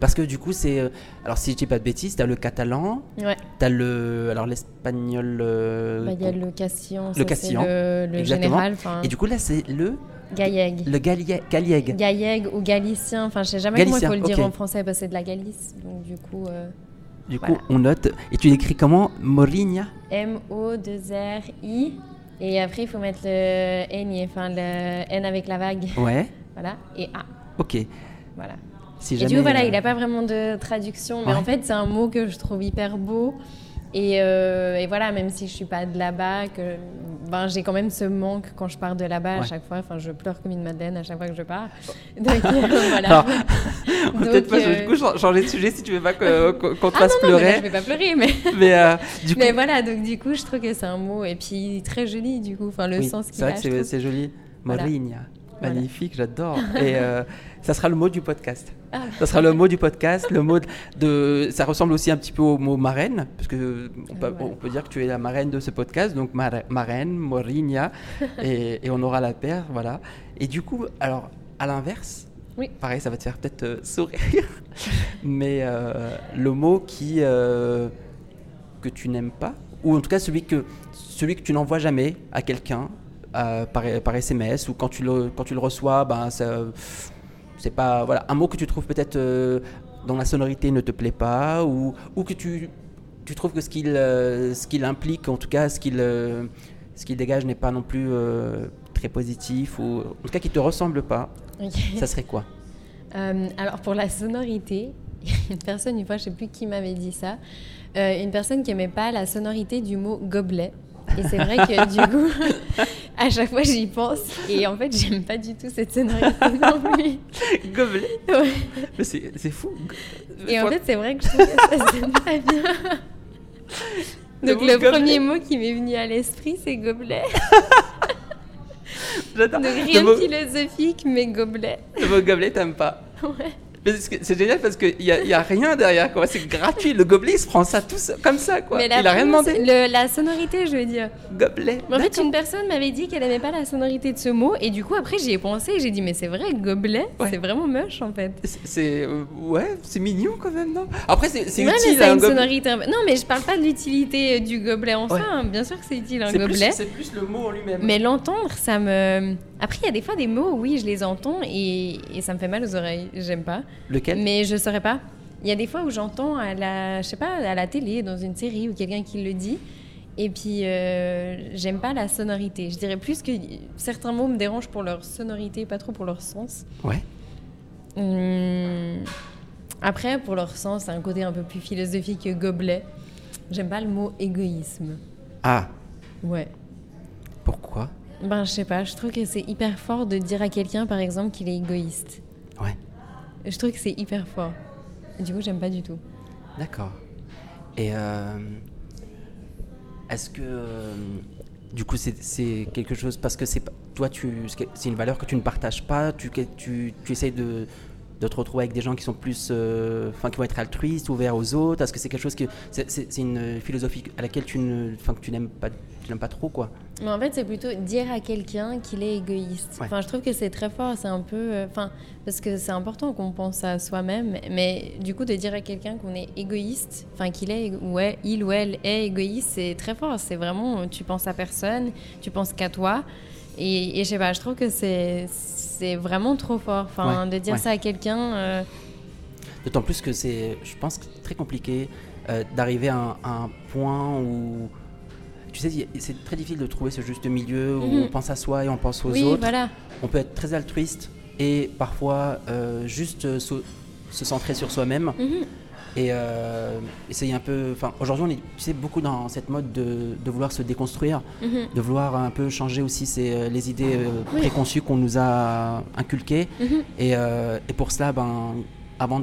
Parce que du coup, c'est. Alors, si je dis pas de bêtises, tu as le catalan, Ouais. tu as le. Alors, l'espagnol. euh, Bah, il y a le castillan. Le castillan, Le, le exactement. général. Et du coup, là, c'est le. Gaïeg. Le galiègue. Gaïeg ou galicien. Enfin, je sais jamais comment il faut le dire en français parce que c'est de la Galice. Donc, du coup, euh, Du coup, on note. Et tu l'écris comment? Morinha M-O-2-R-I. Et après, il faut mettre le N, enfin le N avec la vague. Ouais. Voilà. Et A. Ok. Voilà. Si Et du coup, voilà, euh, il n'a pas vraiment de traduction, mais Ouais. en fait, c'est un mot que je trouve hyper beau. Et, euh, et, voilà, même si je suis pas de là-bas, que ben, j'ai quand même ce manque quand je pars de là-bas à chaque fois. Enfin, je pleure comme une madeleine à chaque fois que je pars. Donc euh, voilà. Peut-être pas du coup changer de sujet si tu veux pas qu'on te ah fasse non, pleurer. Non, je vais pas pleurer, mais. mais, du coup... mais voilà, donc du coup, je trouve que c'est un mot et puis très joli du coup. Enfin, le sens qu'il a. C'est vrai que c'est joli. Morinia. Magnifique, j'adore. Et euh, ça sera le mot du podcast. Ah. Ça sera le mot du podcast. Le mot de, ça ressemble aussi un petit peu au mot marraine, parce que on peut, on peut dire que tu es la marraine de ce podcast, donc marraine, Morinia, et, et, on aura la paire, voilà. Et du coup, alors à l'inverse, oui. pareil, ça va te faire peut-être euh, sourire, mais euh, le mot qui que tu n'aimes pas, ou en tout cas celui que celui que tu n'envoies jamais à quelqu'un par, par, SMS ou quand tu le, quand tu le reçois, ben, c'est pas voilà, un mot que tu trouves peut-être euh, dans la sonorité ne te plaît pas ou, ou que tu, tu trouves que ce qu'il euh, ce qu'il implique, en tout cas ce qu'il euh, ce qu'il dégage n'est pas non plus très positif ou en tout cas qui te ressemble pas, ça serait quoi? Alors pour la sonorité, une personne, une fois, je sais plus qui m'avait dit ça, une personne qui aimait pas la sonorité du mot gobelet. Et c'est vrai que du coup, à chaque fois j'y pense. Et en fait, j'aime pas du tout cette sonorité non plus. Gobelet Ouais. Mais c'est fou. Et en fait, c'est vrai que je trouve que ça sonne pas bien. Donc le, premier mot qui m'est venu à l'esprit, c'est gobelet. J'adore. Donc rien de philosophique, mais gobelet. Le mot gobelet, t'aimes pas Ouais. C'est génial parce qu'il n'y a, y a rien derrière, quoi. C'est gratuit. Le gobelet, il se prend ça tout comme ça, quoi. il a rien demandé. la sonorité, je veux dire. Gobelet. en fait, une personne m'avait dit qu'elle n'aimait pas la sonorité de ce mot. Et du coup, après, j'y ai pensé et j'ai dit, mais c'est vrai, gobelet, c'est vraiment moche, en fait. C'est. Euh, ouais, c'est mignon quand même, non? Après, c'est utile. Mais une sonorité. Non, mais je parle pas de l'utilité euh, du gobelet en soi. Bien sûr que c'est utile, un gobelet. C'est plus le mot en lui-même. Mais l'entendre, ça me. Après, il y a des fois des mots, oui, je les entends et, et ça me fait mal aux oreilles. J'aime pas. Lequel? Mais je saurais pas. Il y a des fois où j'entends à la, je sais pas, à la télé, dans une série ou quelqu'un qui le dit. Et puis, euh, j'aime pas la sonorité. Je dirais plus que certains mots me dérangent pour leur sonorité, pas trop pour leur sens. Ouais. Hum, après, pour leur sens, c'est un côté un peu plus philosophique que gobelet. J'aime pas le mot égoïsme. Ah. Ouais. Pourquoi? Ben, je sais pas. Je trouve que c'est hyper fort de dire à quelqu'un, par exemple, qu'il est égoïste. Ouais. Je trouve que c'est hyper fort. Du coup, j'aime pas du tout. D'accord. Et euh, est-ce que euh, du coup c'est quelque chose parce que c'est toi tu c'est une valeur que tu ne partages pas, tu tu, tu essayes de de te retrouver avec des gens qui sont plus, euh, enfin, qui vont être altruistes, ouverts aux autres? Est-ce que c'est quelque chose que c'est une philosophie à laquelle tu ne, enfin, que tu n'aimes pas, tu n'aimes pas trop, quoi? Mais en fait, c'est plutôt dire à quelqu'un qu'il est égoïste. Enfin, je trouve que c'est très fort. C'est un peu, euh, enfin, parce que c'est important qu'on pense à soi-même. Mais du coup, de dire à quelqu'un qu'on est égoïste, enfin, qu'il est, ouais, il ou elle est égoïste, c'est très fort. C'est vraiment, tu penses à personne, tu penses qu'à toi. Et, je sais pas, je trouve que c'est vraiment trop fort. Enfin, de dire ça à quelqu'un. Euh, D'autant plus que c'est, je pense, très compliqué euh, d'arriver à, un point où. Tu sais, c'est très difficile de trouver ce juste milieu où mhm. on pense à soi et on pense aux oui, autres. Voilà. On peut être très altruiste et parfois euh, juste se, centrer sur soi-même. Mhm et euh, essayer un peu. Enfin, aujourd'hui, on est tu sais, beaucoup dans cette mode de, de vouloir se déconstruire, mhm. de vouloir un peu changer aussi euh, les idées euh, préconçues qu'on nous a inculquées. Mhm. et, euh, et, pour cela, ben, avant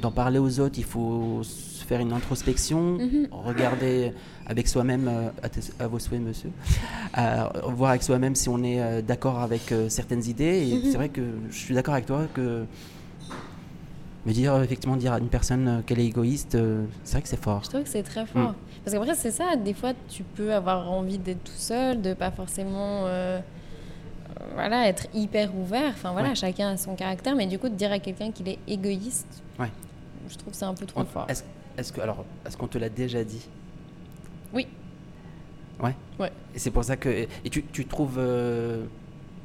d'en parler aux autres, il faut faire une introspection, mhm. regarder avec soi-même, à, vos souhaits, monsieur, voir avec soi-même si on est d'accord avec certaines idées. Et c'est vrai que je suis d'accord avec toi que mais dire, effectivement, dire à une personne euh, qu'elle est égoïste, euh, c'est vrai que c'est fort. Je trouve que c'est très fort. Mm. Parce qu'après, c'est ça, des fois, tu peux avoir envie d'être tout seul, de pas forcément euh, voilà, être hyper ouvert. Enfin, voilà, chacun a son caractère, mais du coup, de dire à quelqu'un qu'il est égoïste, ouais. je trouve que c'est un peu trop fort. Est-ce est que, alors, est-ce qu'on te l'a déjà dit? Oui. Ouais Ouais. Et c'est pour ça que. Et tu, tu trouves.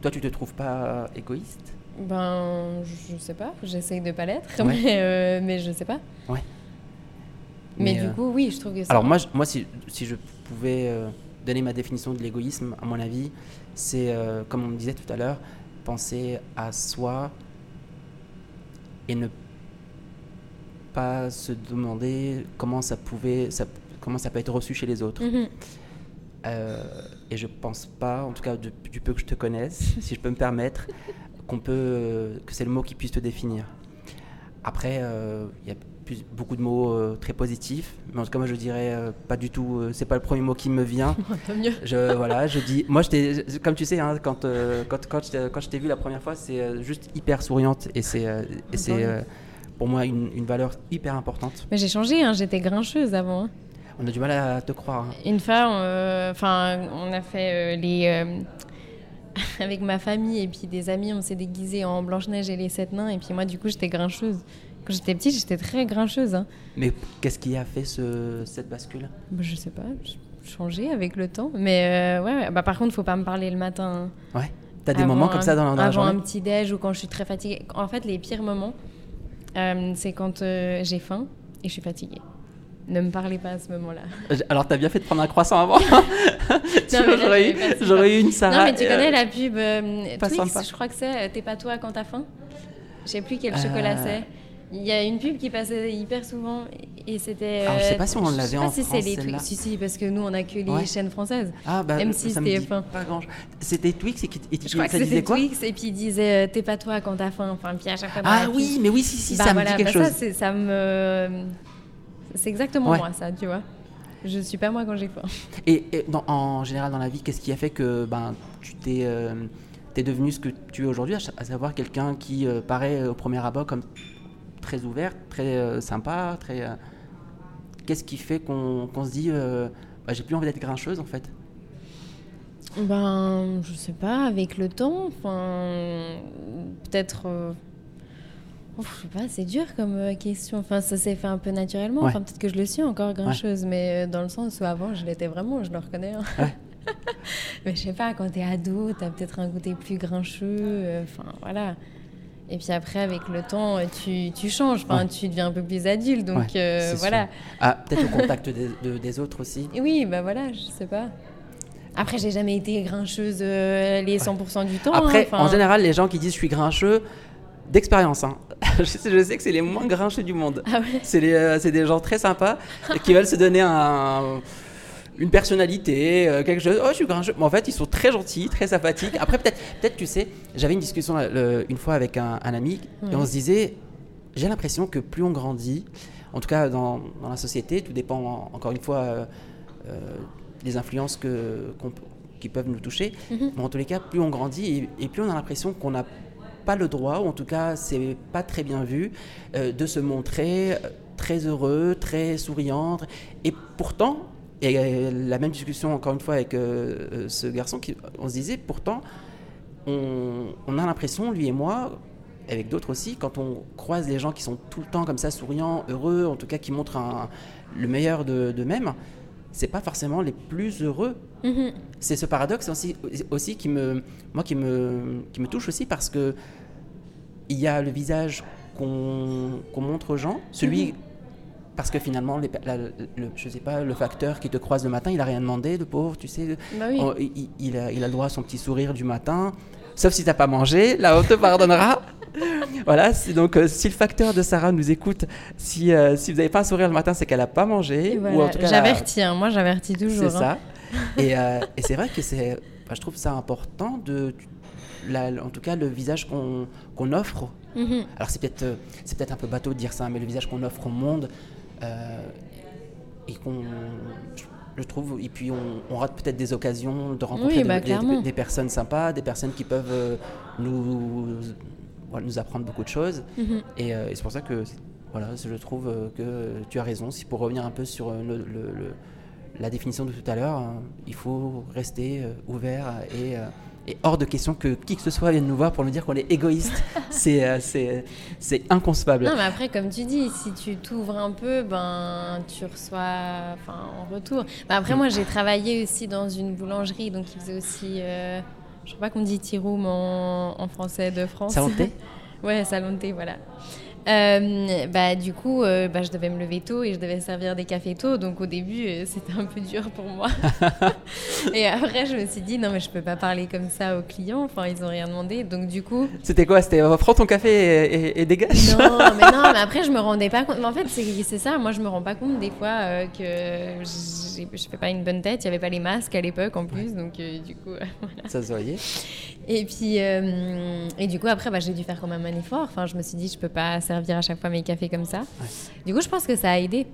Toi, tu te trouves pas égoïste? Ben, je sais pas. J'essaye de pas l'être, mais, euh, mais je sais pas. Ouais. Mais, du euh, coup, oui, je trouve que Alors, moi, moi si, si je pouvais euh, donner ma définition de l'égoïsme, à mon avis, c'est, comme on me disait tout à l'heure, penser à soi et ne pas se demander comment ça pouvait, ça, comment ça peut être reçu chez les autres. Mhm. Euh, et je pense pas, en tout cas du, du peu que je te connaisse, si je peux me permettre, qu'on peut, euh, que c'est le mot qui puisse te définir. Après, euh, il y a plus- beaucoup de mots euh, très positifs, mais en tout cas moi je dirais euh, pas du tout. euh, c'est pas le premier mot qui me vient. Tant mieux. Je voilà, je dis. Moi, je comme tu sais, hein, quand, euh, quand quand je t'ai- quand je t'ai vu la première fois, c'est euh, juste hyper souriante et c'est euh, et c'est euh, pour moi une, une valeur hyper importante. Mais j'ai changé, hein, j'étais grincheuse avant. hein. On a du mal à te croire. hein. Une fois, on, enfin, on a fait euh, les. euh, avec ma famille et puis des amis, on s'est déguisés en Blanche-Neige et les Sept Nains. Et puis moi, du coup, j'étais grincheuse. Quand j'étais petite, j'étais très grincheuse. hein. Mais qu'est-ce qui a fait ce, cette bascule? Bah, je sais pas, changé avec le temps. Mais euh, ouais. Bah, par contre, faut pas me parler le matin. hein. Ouais. T'as des Avant moments comme un- ça dans, dans la Avant un petit déj ou quand je suis très fatiguée. En fait, les pires moments, euh, c'est quand euh, j'ai faim et je suis fatiguée. Ne me parlez pas à ce moment-là. Alors t'as bien fait de prendre un croissant avant. J'aurais eu, j'aurais une Sarah. non, mais tu euh, connais la pub euh, Twix, je crois que c'est euh, T'es pas toi quand t'as faim Je sais plus quel Euh. chocolat c'est. Il y a une pub qui passait hyper souvent et c'était. Alors, je sais pas si on je sais l'avait pas en si France, c'est les. Twix. Si, si, parce que nous on a que les Ouais. chaînes françaises. Ah bah M6 ça me dit TF1. pas grand C'était Twix et, qui, et Je crois que ça disait quoi Twix et puis il disait T'es pas toi quand t'as faim. Enfin, puis à chaque fois. Ah oui, mais oui, si, si, Bah ça voilà, me dit quelque bah chose. Ça me. C'est exactement Ouais. moi, ça, tu vois. Je suis pas moi quand j'ai faim. Et, et dans- en général dans la vie, qu'est-ce qui a fait que ben, tu t'es euh, t'es devenu ce que tu es aujourd'hui, à, sa- à savoir quelqu'un qui euh, paraît euh, au premier abord comme très ouvert, très euh, sympa, très. euh, Qu'est-ce qui fait qu'on qu'on se dit euh, bah, j'ai plus envie d'être grincheuse en fait? Ben, je sais pas, avec le temps, enfin, peut-être. Oh, je sais pas, c'est dur comme euh, question. Enfin, ça s'est fait un peu naturellement. Ouais. Enfin, peut-être que je le suis encore grincheuse, mais euh, dans le sens où avant, je l'étais vraiment, je le reconnais. hein. Ouais. mais je sais pas, quand t'es ado, t'as peut-être un côté plus grincheux. euh, Enfin, voilà. Et puis après, avec le temps, tu, tu changes. Enfin, Ouais. tu deviens un peu plus adulte. Donc, Ouais, euh, voilà. Ah, peut-être au contact des, de- des autres aussi. Oui, bah voilà, je sais pas. Après, j'ai jamais été grincheuse euh, les 100% du temps. Après, hein, en général, les gens qui disent je suis grincheux, d'expérience, hein. je, sais, je sais que c'est les moins grincheux du monde. Ah ouais. C'est les, euh, c'est des gens très sympas qui veulent se donner un- une personnalité, euh, quelque chose. Oh, je suis grincheux. Mais en fait, ils sont très gentils, très sympathiques. Après, peut-être, peut-être tu sais, j'avais une discussion euh, une fois avec un, un ami et on se disait j'ai l'impression que plus on grandit, en tout cas dans, dans la société, tout dépend en- encore une fois euh, euh, des influences que, peut- qui peuvent nous toucher. Mhm. Mais en tous les cas, plus on grandit et, et plus on a l'impression qu'on n'a pas le droit, ou en tout cas, c'est pas très bien vu, euh, de se montrer euh, très heureux, très souriant. Et pourtant, et la même discussion encore une fois avec euh, ce garçon, qui, on se disait pourtant, on, a l'impression, lui et moi, avec d'autres aussi, quand on croise des gens qui sont tout le temps comme ça, souriants, heureux, en tout cas qui montrent le meilleur de- d'eux-mêmes, c'est pas forcément les plus heureux. Mhm. C'est ce paradoxe aussi, aussi qui me, moi qui me, qui me touche aussi parce que il y a le visage qu'on montre aux gens, celui parce que finalement, les, la- le, je sais pas, le facteur qui te croise le matin, il a rien demandé, le pauvre, tu sais, Bah oui. Oh, il a, il a le droit à son petit sourire du matin, sauf si t'as pas mangé, là on te pardonnera. voilà, donc euh, si le facteur de Sarah nous écoute, si, euh, si vous n'avez pas un sourire le matin, c'est qu'elle a pas mangé. Et ou voilà. en tout cas, J'avertis, hein, moi j'avertis toujours. c'est hein. ça. Et, euh, et c'est vrai que c'est, bah, je trouve ça important de, la- en tout cas, le visage qu'on qu'on offre. Mhm. Alors c'est peut-être, c'est peut-être un peu bateau de dire ça, mais le visage qu'on offre au monde et qu'on, je, je trouve, et puis on, on rate peut-être des occasions de rencontrer Oui, bah, des, personnes sympas, des personnes qui peuvent euh, nous, voilà, nous apprendre beaucoup de choses. Mhm. Et, euh, et c'est pour ça que voilà, je trouve euh, que tu as raison. Si pour revenir un peu sur le- le- le- la définition de tout à l'heure, hein, il faut rester ouvert et, et hors de question que qui que ce soit vienne nous voir pour nous dire qu'on est égoïste. c'est euh, c'est inconcevable. Non, mais après, comme tu dis, si tu t'ouvres un peu, ben, tu reçois en retour. Ben, après, moi, j'ai travaillé aussi dans une boulangerie, donc ils faisaient aussi. euh, je sais pas qu'on dit tea room en, en français de France. Salon de thé Ouais, salon de thé, voilà. Euh, bah, du coup, euh, bah, je devais me lever tôt et je devais servir des cafés tôt. Donc au début, euh, c'était un peu dur pour moi. et après, je me suis dit, non, mais je peux pas parler comme ça aux clients. Enfin, ils ont rien demandé. Donc du coup. C'était quoi? C'était prends ton café et, et- et dégage Non, mais non, mais après, je me rendais pas compte. Mais en fait, c'est ça. Moi, je me rends pas compte des fois que je fais pas une bonne tête. Il y avait pas les masques à l'époque en plus. Donc euh, du coup. Ça se voyait. Et puis, euh, et du coup, après, bah, j'ai dû faire quand même un effort. Enfin, je me suis dit, je peux pas servir à chaque fois mes cafés comme ça. Du coup, je pense que ça a aidé.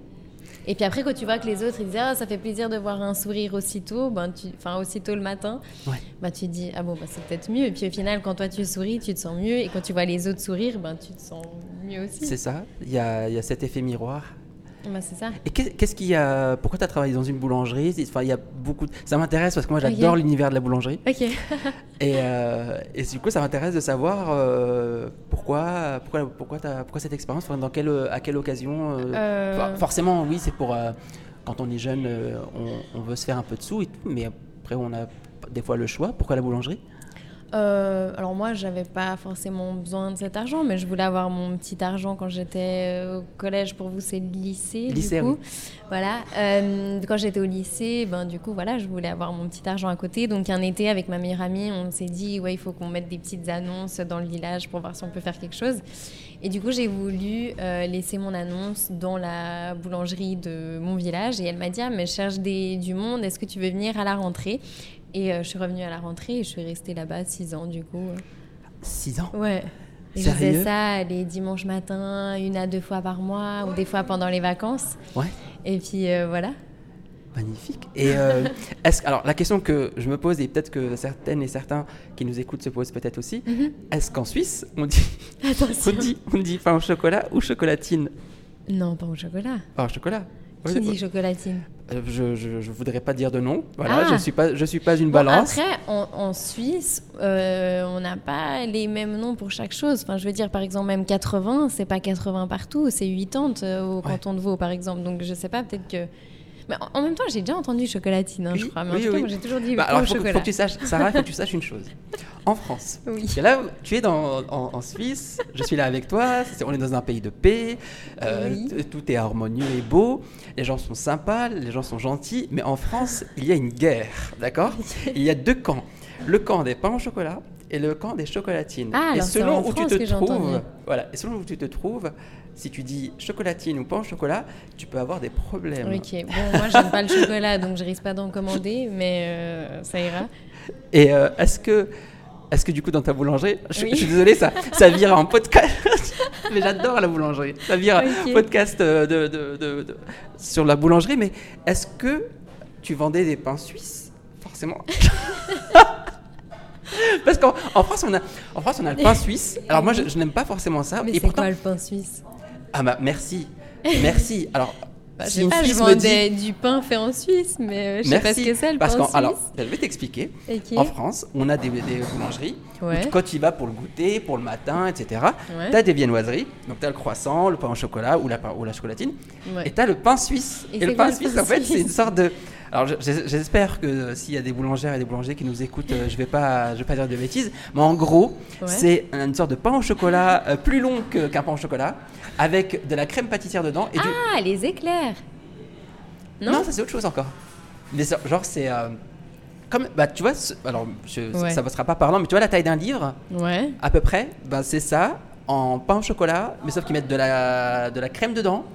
Et puis après, quand tu vois que les autres, ils disent, ah, ça fait plaisir de voir un sourire aussitôt, ben, tu, enfin, aussitôt le matin, Ouais. bah, tu te dis, ah bon, bah, c'est peut-être mieux. Et puis au final, quand toi, tu souris, tu te sens mieux. Et quand tu vois les autres sourire, ben, tu te sens mieux aussi. C'est ça. Il y a, il y a cet effet miroir. Bah, c'est ça. Et qu'est- qu'est-ce qu'il y a Pourquoi tu as travaillé dans une boulangerie? Enfin, il y a beaucoup. de- Ça m'intéresse parce que moi, j'adore l'univers de la boulangerie. Ok. Et, euh, et du coup, ça m'intéresse de savoir euh, pourquoi, pourquoi, pourquoi, t'as- pourquoi cette expérience, dans quelle, à quelle occasion. euh, forcément, oui, c'est pour quand on est jeune, on, on veut se faire un peu de sous et tout, mais après, on a des fois le choix. Pourquoi la boulangerie? Euh, alors moi, j'avais pas forcément besoin de cet argent, mais je voulais avoir mon petit argent quand j'étais euh, au collège. Pour vous, c'est le lycée, Lycée, du coup. oui. Voilà. Euh, quand j'étais au lycée, ben du coup, voilà, je voulais avoir mon petit argent à côté. Donc un été, avec ma meilleure amie, on s'est dit, ouais, il faut qu'on mette des petites annonces dans le village pour voir si on peut faire quelque chose. Et du coup, j'ai voulu euh, laisser mon annonce dans la boulangerie de mon village. Et elle m'a dit, ah, mais je cherche des, du monde. Est-ce que tu veux venir à la rentrée? Et euh, je suis revenue à la rentrée et je suis restée là-bas six ans, du coup. 6 ans Ouais. Et je faisais ça les dimanches matins, une à deux fois par mois, ou des fois pendant les vacances. Ouais. Et puis euh, voilà. Magnifique. Et euh, est-ce alors la question que je me pose et peut-être que certaines et certains qui nous écoutent se posent peut-être aussi, est-ce qu'en Suisse on dit on Attention. dit on dit pain au chocolat ou chocolatine? Non, pas au chocolat. Pain au chocolat. Qui Ouais, dit ouais. chocolatine Euh, je, je voudrais pas dire de nom. Voilà, Ah. je suis pas je suis pas une Bon, balance. Après, en, en Suisse, euh, on n'a pas les mêmes noms pour chaque chose. Enfin, je veux dire, par exemple, même 80, c'est pas 80 partout, c'est 80 euh, au canton de Vaud, par exemple. Donc, je sais pas, peut-être que. Mais en, en même temps, j'ai déjà entendu chocolatine, hein, je crois. Mais en oui, tout cas, oui. j'ai toujours dit Bah, alors, au faut, que- chocolat. faut que tu saches, Sarah, il faut que tu saches une chose. En France, là, tu es dans, en, en Suisse, je suis là avec toi, on est dans un pays de paix, euh, tout est harmonieux et beau, les gens sont sympas, les gens sont gentils, mais en France, il y a une guerre, d'accord? Il y a deux camps. Le camp des pains au chocolat et le camp des chocolatines. Ah, et selon en où tu te trouves, voilà, et selon où tu te trouves, si tu dis chocolatine ou pain au chocolat, tu peux avoir des problèmes. Ok, bon, moi, j'aime pas le chocolat, donc je risque pas d'en commander, mais euh, ça ira. Et euh, est-ce que, est-ce que du coup dans ta boulangerie, je, Oui. je suis désolé, ça, ça vire en podcast, mais j'adore la boulangerie, ça vire Ok. podcast euh, de, de- de- de- sur la boulangerie, mais est-ce que tu vendais des pains suisses? Forcément. Parce qu'en en France, on a, en France, on a le pain suisse. Alors moi, je, je n'aime pas forcément ça. Mais et c'est pourtant, quoi le pain suisse? Ah bah merci, merci. Alors, bah, Je si sais une pas, je dit- du pain fait en Suisse, mais euh, je sais pas ce merci, que c'est le parce pain suisse. alors, je vais t'expliquer. Ok. En France, on a des, des boulangeries Ouais. où tu- quand tu y vas pour le goûter, pour le matin, etc., Ouais. tu as des viennoiseries. Donc, tu as le croissant, le pain au chocolat ou la, ou la chocolatine. Ouais. Et tu as le pain suisse. Et le pain suisse, en fait, c'est une sorte de. Alors, je- j'es- j'espère que euh, s'il y a des boulangères et des boulangers qui nous écoutent, euh, je vais pas, je vais pas dire de bêtises. Mais en gros, Ouais. c'est une sorte de pain au chocolat euh, plus long qu'un pain au chocolat, avec de la crème pâtissière dedans et du, Ah, les éclairs Non, non, ça c'est autre chose encore. Mais genre c'est euh, comme bah tu vois alors je- Ouais. ça ne sera pas parlant mais tu vois la taille d'un livre Ouais. à peu près bah c'est ça en pain au chocolat mais sauf qu'ils mettent de la de la crème dedans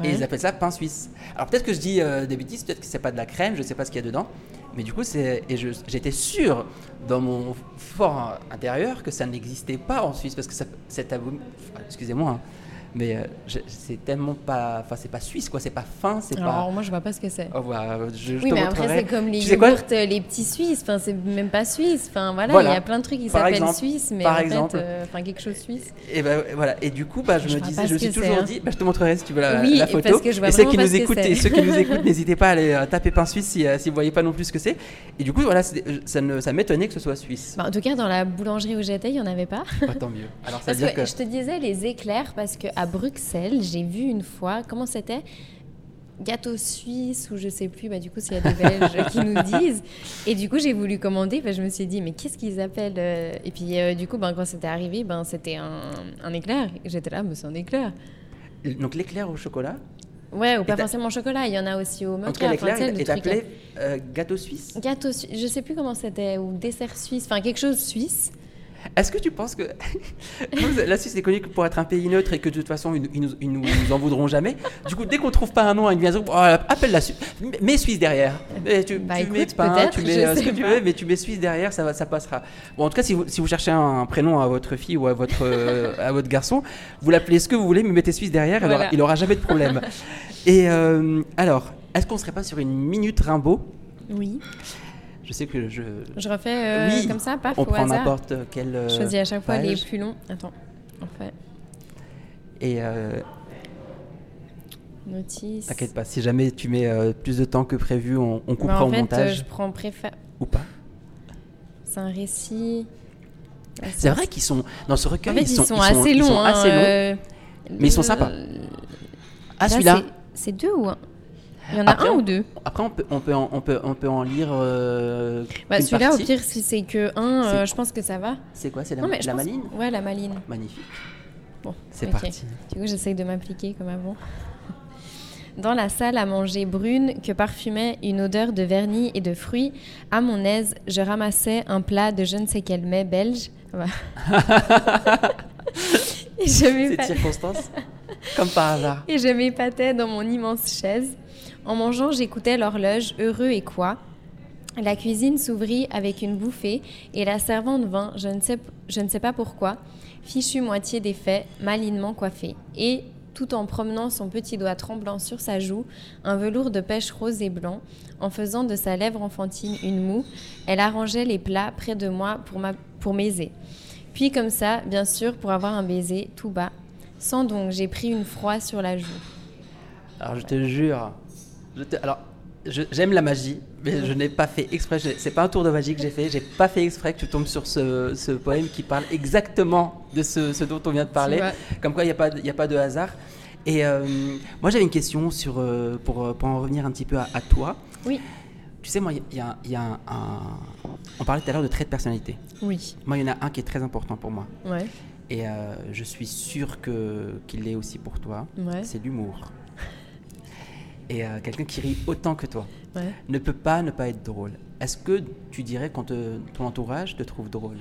Ouais. et ils appellent ça pain suisse. Alors peut-être que je dis euh, des bêtises, peut-être que c'est pas de la crème, je sais pas ce qu'il y a dedans. Mais du coup c'est et j'étais sûr dans mon fort intérieur que ça n'existait pas en Suisse parce que ça c'est abom- excusez-moi hein, mais euh, c'est tellement pas enfin c'est pas suisse quoi, c'est pas fin, c'est pas Alors, moi, je vois pas ce que c'est. Oh, voilà, je, je Oui, te mais après, c'est comme les yogourts, euh, les petits Suisses. Enfin, c'est même pas suisse. Enfin, voilà, il Voilà. y a plein de trucs qui s'appellent Suisse, mais par en exemple. fait, euh, enfin, quelque chose suisse. Et ben voilà. Et du coup, bah, je, Je me disais, je me suis que toujours c'est, hein. dit, bah, je te montrerai si tu veux la, Oui, la photo. parce que je vois et ceux qui nous que écoutent et ceux qui nous écoutent, n'hésitez pas à aller taper pain suisse si, si vous voyez pas non plus ce que c'est. Et du coup, voilà, ça ne, ça m'étonnait que ce soit suisse. Bah, en tout cas, dans la boulangerie où j'étais, il y en avait pas. Bah, tant mieux. Alors ça veut que, dire que je te disais les éclairs parce Bruxelles, j'ai vu une fois, comment c'était? Gâteau suisse ou je sais plus, bah, du coup, s'il y a des Belges qui nous disent. Et du coup, j'ai voulu commander, bah, je me suis dit, mais qu'est-ce qu'ils appellent euh? Et puis, euh, du coup, ben, quand c'était arrivé, ben, c'était un, un éclair. J'étais là, mais c'est un éclair. Donc l'éclair au chocolat? Ouais, ou pas forcément au chocolat, il y en a aussi au En tout mocha. cas, enfin, l'éclair est appelé euh, gâteau suisse. Gâteau suisse, je sais plus comment c'était, ou dessert suisse, enfin quelque chose suisse. Est-ce que tu penses que la Suisse est connue pour être un pays neutre et que de toute façon ils, nous, ils nous en voudront jamais Du coup, dès qu'on trouve pas un nom à une viande, oh, appelle la Suisse, mets Suisse derrière. Mais tu, Bah, tu mets pain, tu euh, ce que tu veux, mais tu mets Suisse derrière, ça, ça passera. Bon, en tout cas, si vous, si vous cherchez un, un prénom à votre fille ou à votre, euh, à votre garçon, vous l'appelez ce que vous voulez, mais mettez Suisse derrière, il aura- Voilà. il aura jamais de problème. et euh, alors, est-ce qu'on serait pas sur une minute Rimbaud? Oui. Je sais que je. Je refais euh, Oui, comme ça, paf, On au prend n'importe quel. euh, Je choisis à chaque fois les plus longs. Attends, on fait Et euh, notice. T'inquiète pas, si jamais tu mets euh, plus de temps que prévu, on, on Bah, coupera en au fait, montage je prends préfa... ou pas. C'est un récit. Ah, C'est vrai qu'ils sont dans ce En recueil, fait, ils, sont, assez ils longs. sont hein, assez longs. Mais ils sont sympas. Ah là, celui-là. C'est deux ou un? Il y en a Après, un ou deux Après on peut on peut en, on peut on peut en lire. euh, bah, Celui-là, au pire, si c'est que un, C'est- euh, je pense que ça va. C'est quoi C'est la, non, la pense- maline Ouais, la maline. Magnifique. Bon, C'est ok. parti. Du coup, j'essaye de m'appliquer comme avant. Dans la salle à manger brune que parfumait une odeur de vernis et de fruits, à mon aise, je ramassais un plat de je ne sais quel mets belge. M'épa- circonstance, comme par hasard. et je m'épatais dans mon immense chaise. En mangeant, j'écoutais l'horloge, heureux et quoi. La cuisine s'ouvrit avec une bouffée et la servante vint, je ne sais, pas pourquoi, fichu moitié défait, malinement coiffée. Et, tout en promenant son petit doigt tremblant sur sa joue, un velours de pêche rose et blanc, en faisant de sa lèvre enfantine une moue, elle arrangeait les plats près de moi pour, pour m'aiser. Puis comme ça, bien sûr, pour avoir un baiser tout bas. Sans donc, j'ai pris une froid sur la joue. Alors je te jure, je te- alors j'aime la magie, mais je n'ai pas fait exprès. C'est pas un tour de magie que j'ai fait. J'ai pas fait exprès que tu tombes sur ce, ce poème qui parle exactement de ce, ce dont on vient de parler. Comme quoi, il n'y a, pas y a pas de hasard. Et euh, moi, j'avais une question sur, euh, pour, euh, pour en revenir un petit peu à, à toi. Oui. Tu sais, moi, il y a, il y a un, un- On parlait tout à l'heure de traits de personnalité. Oui. Moi, il y en a un qui est très important pour moi. Ouais. Et euh, je suis sûr qu'il l'est aussi pour toi. Ouais. C'est l'humour. Et euh, quelqu'un qui rit autant que toi Ouais. ne peut pas ne pas être drôle. Est-ce que tu dirais quand te- ton entourage te trouve drôle?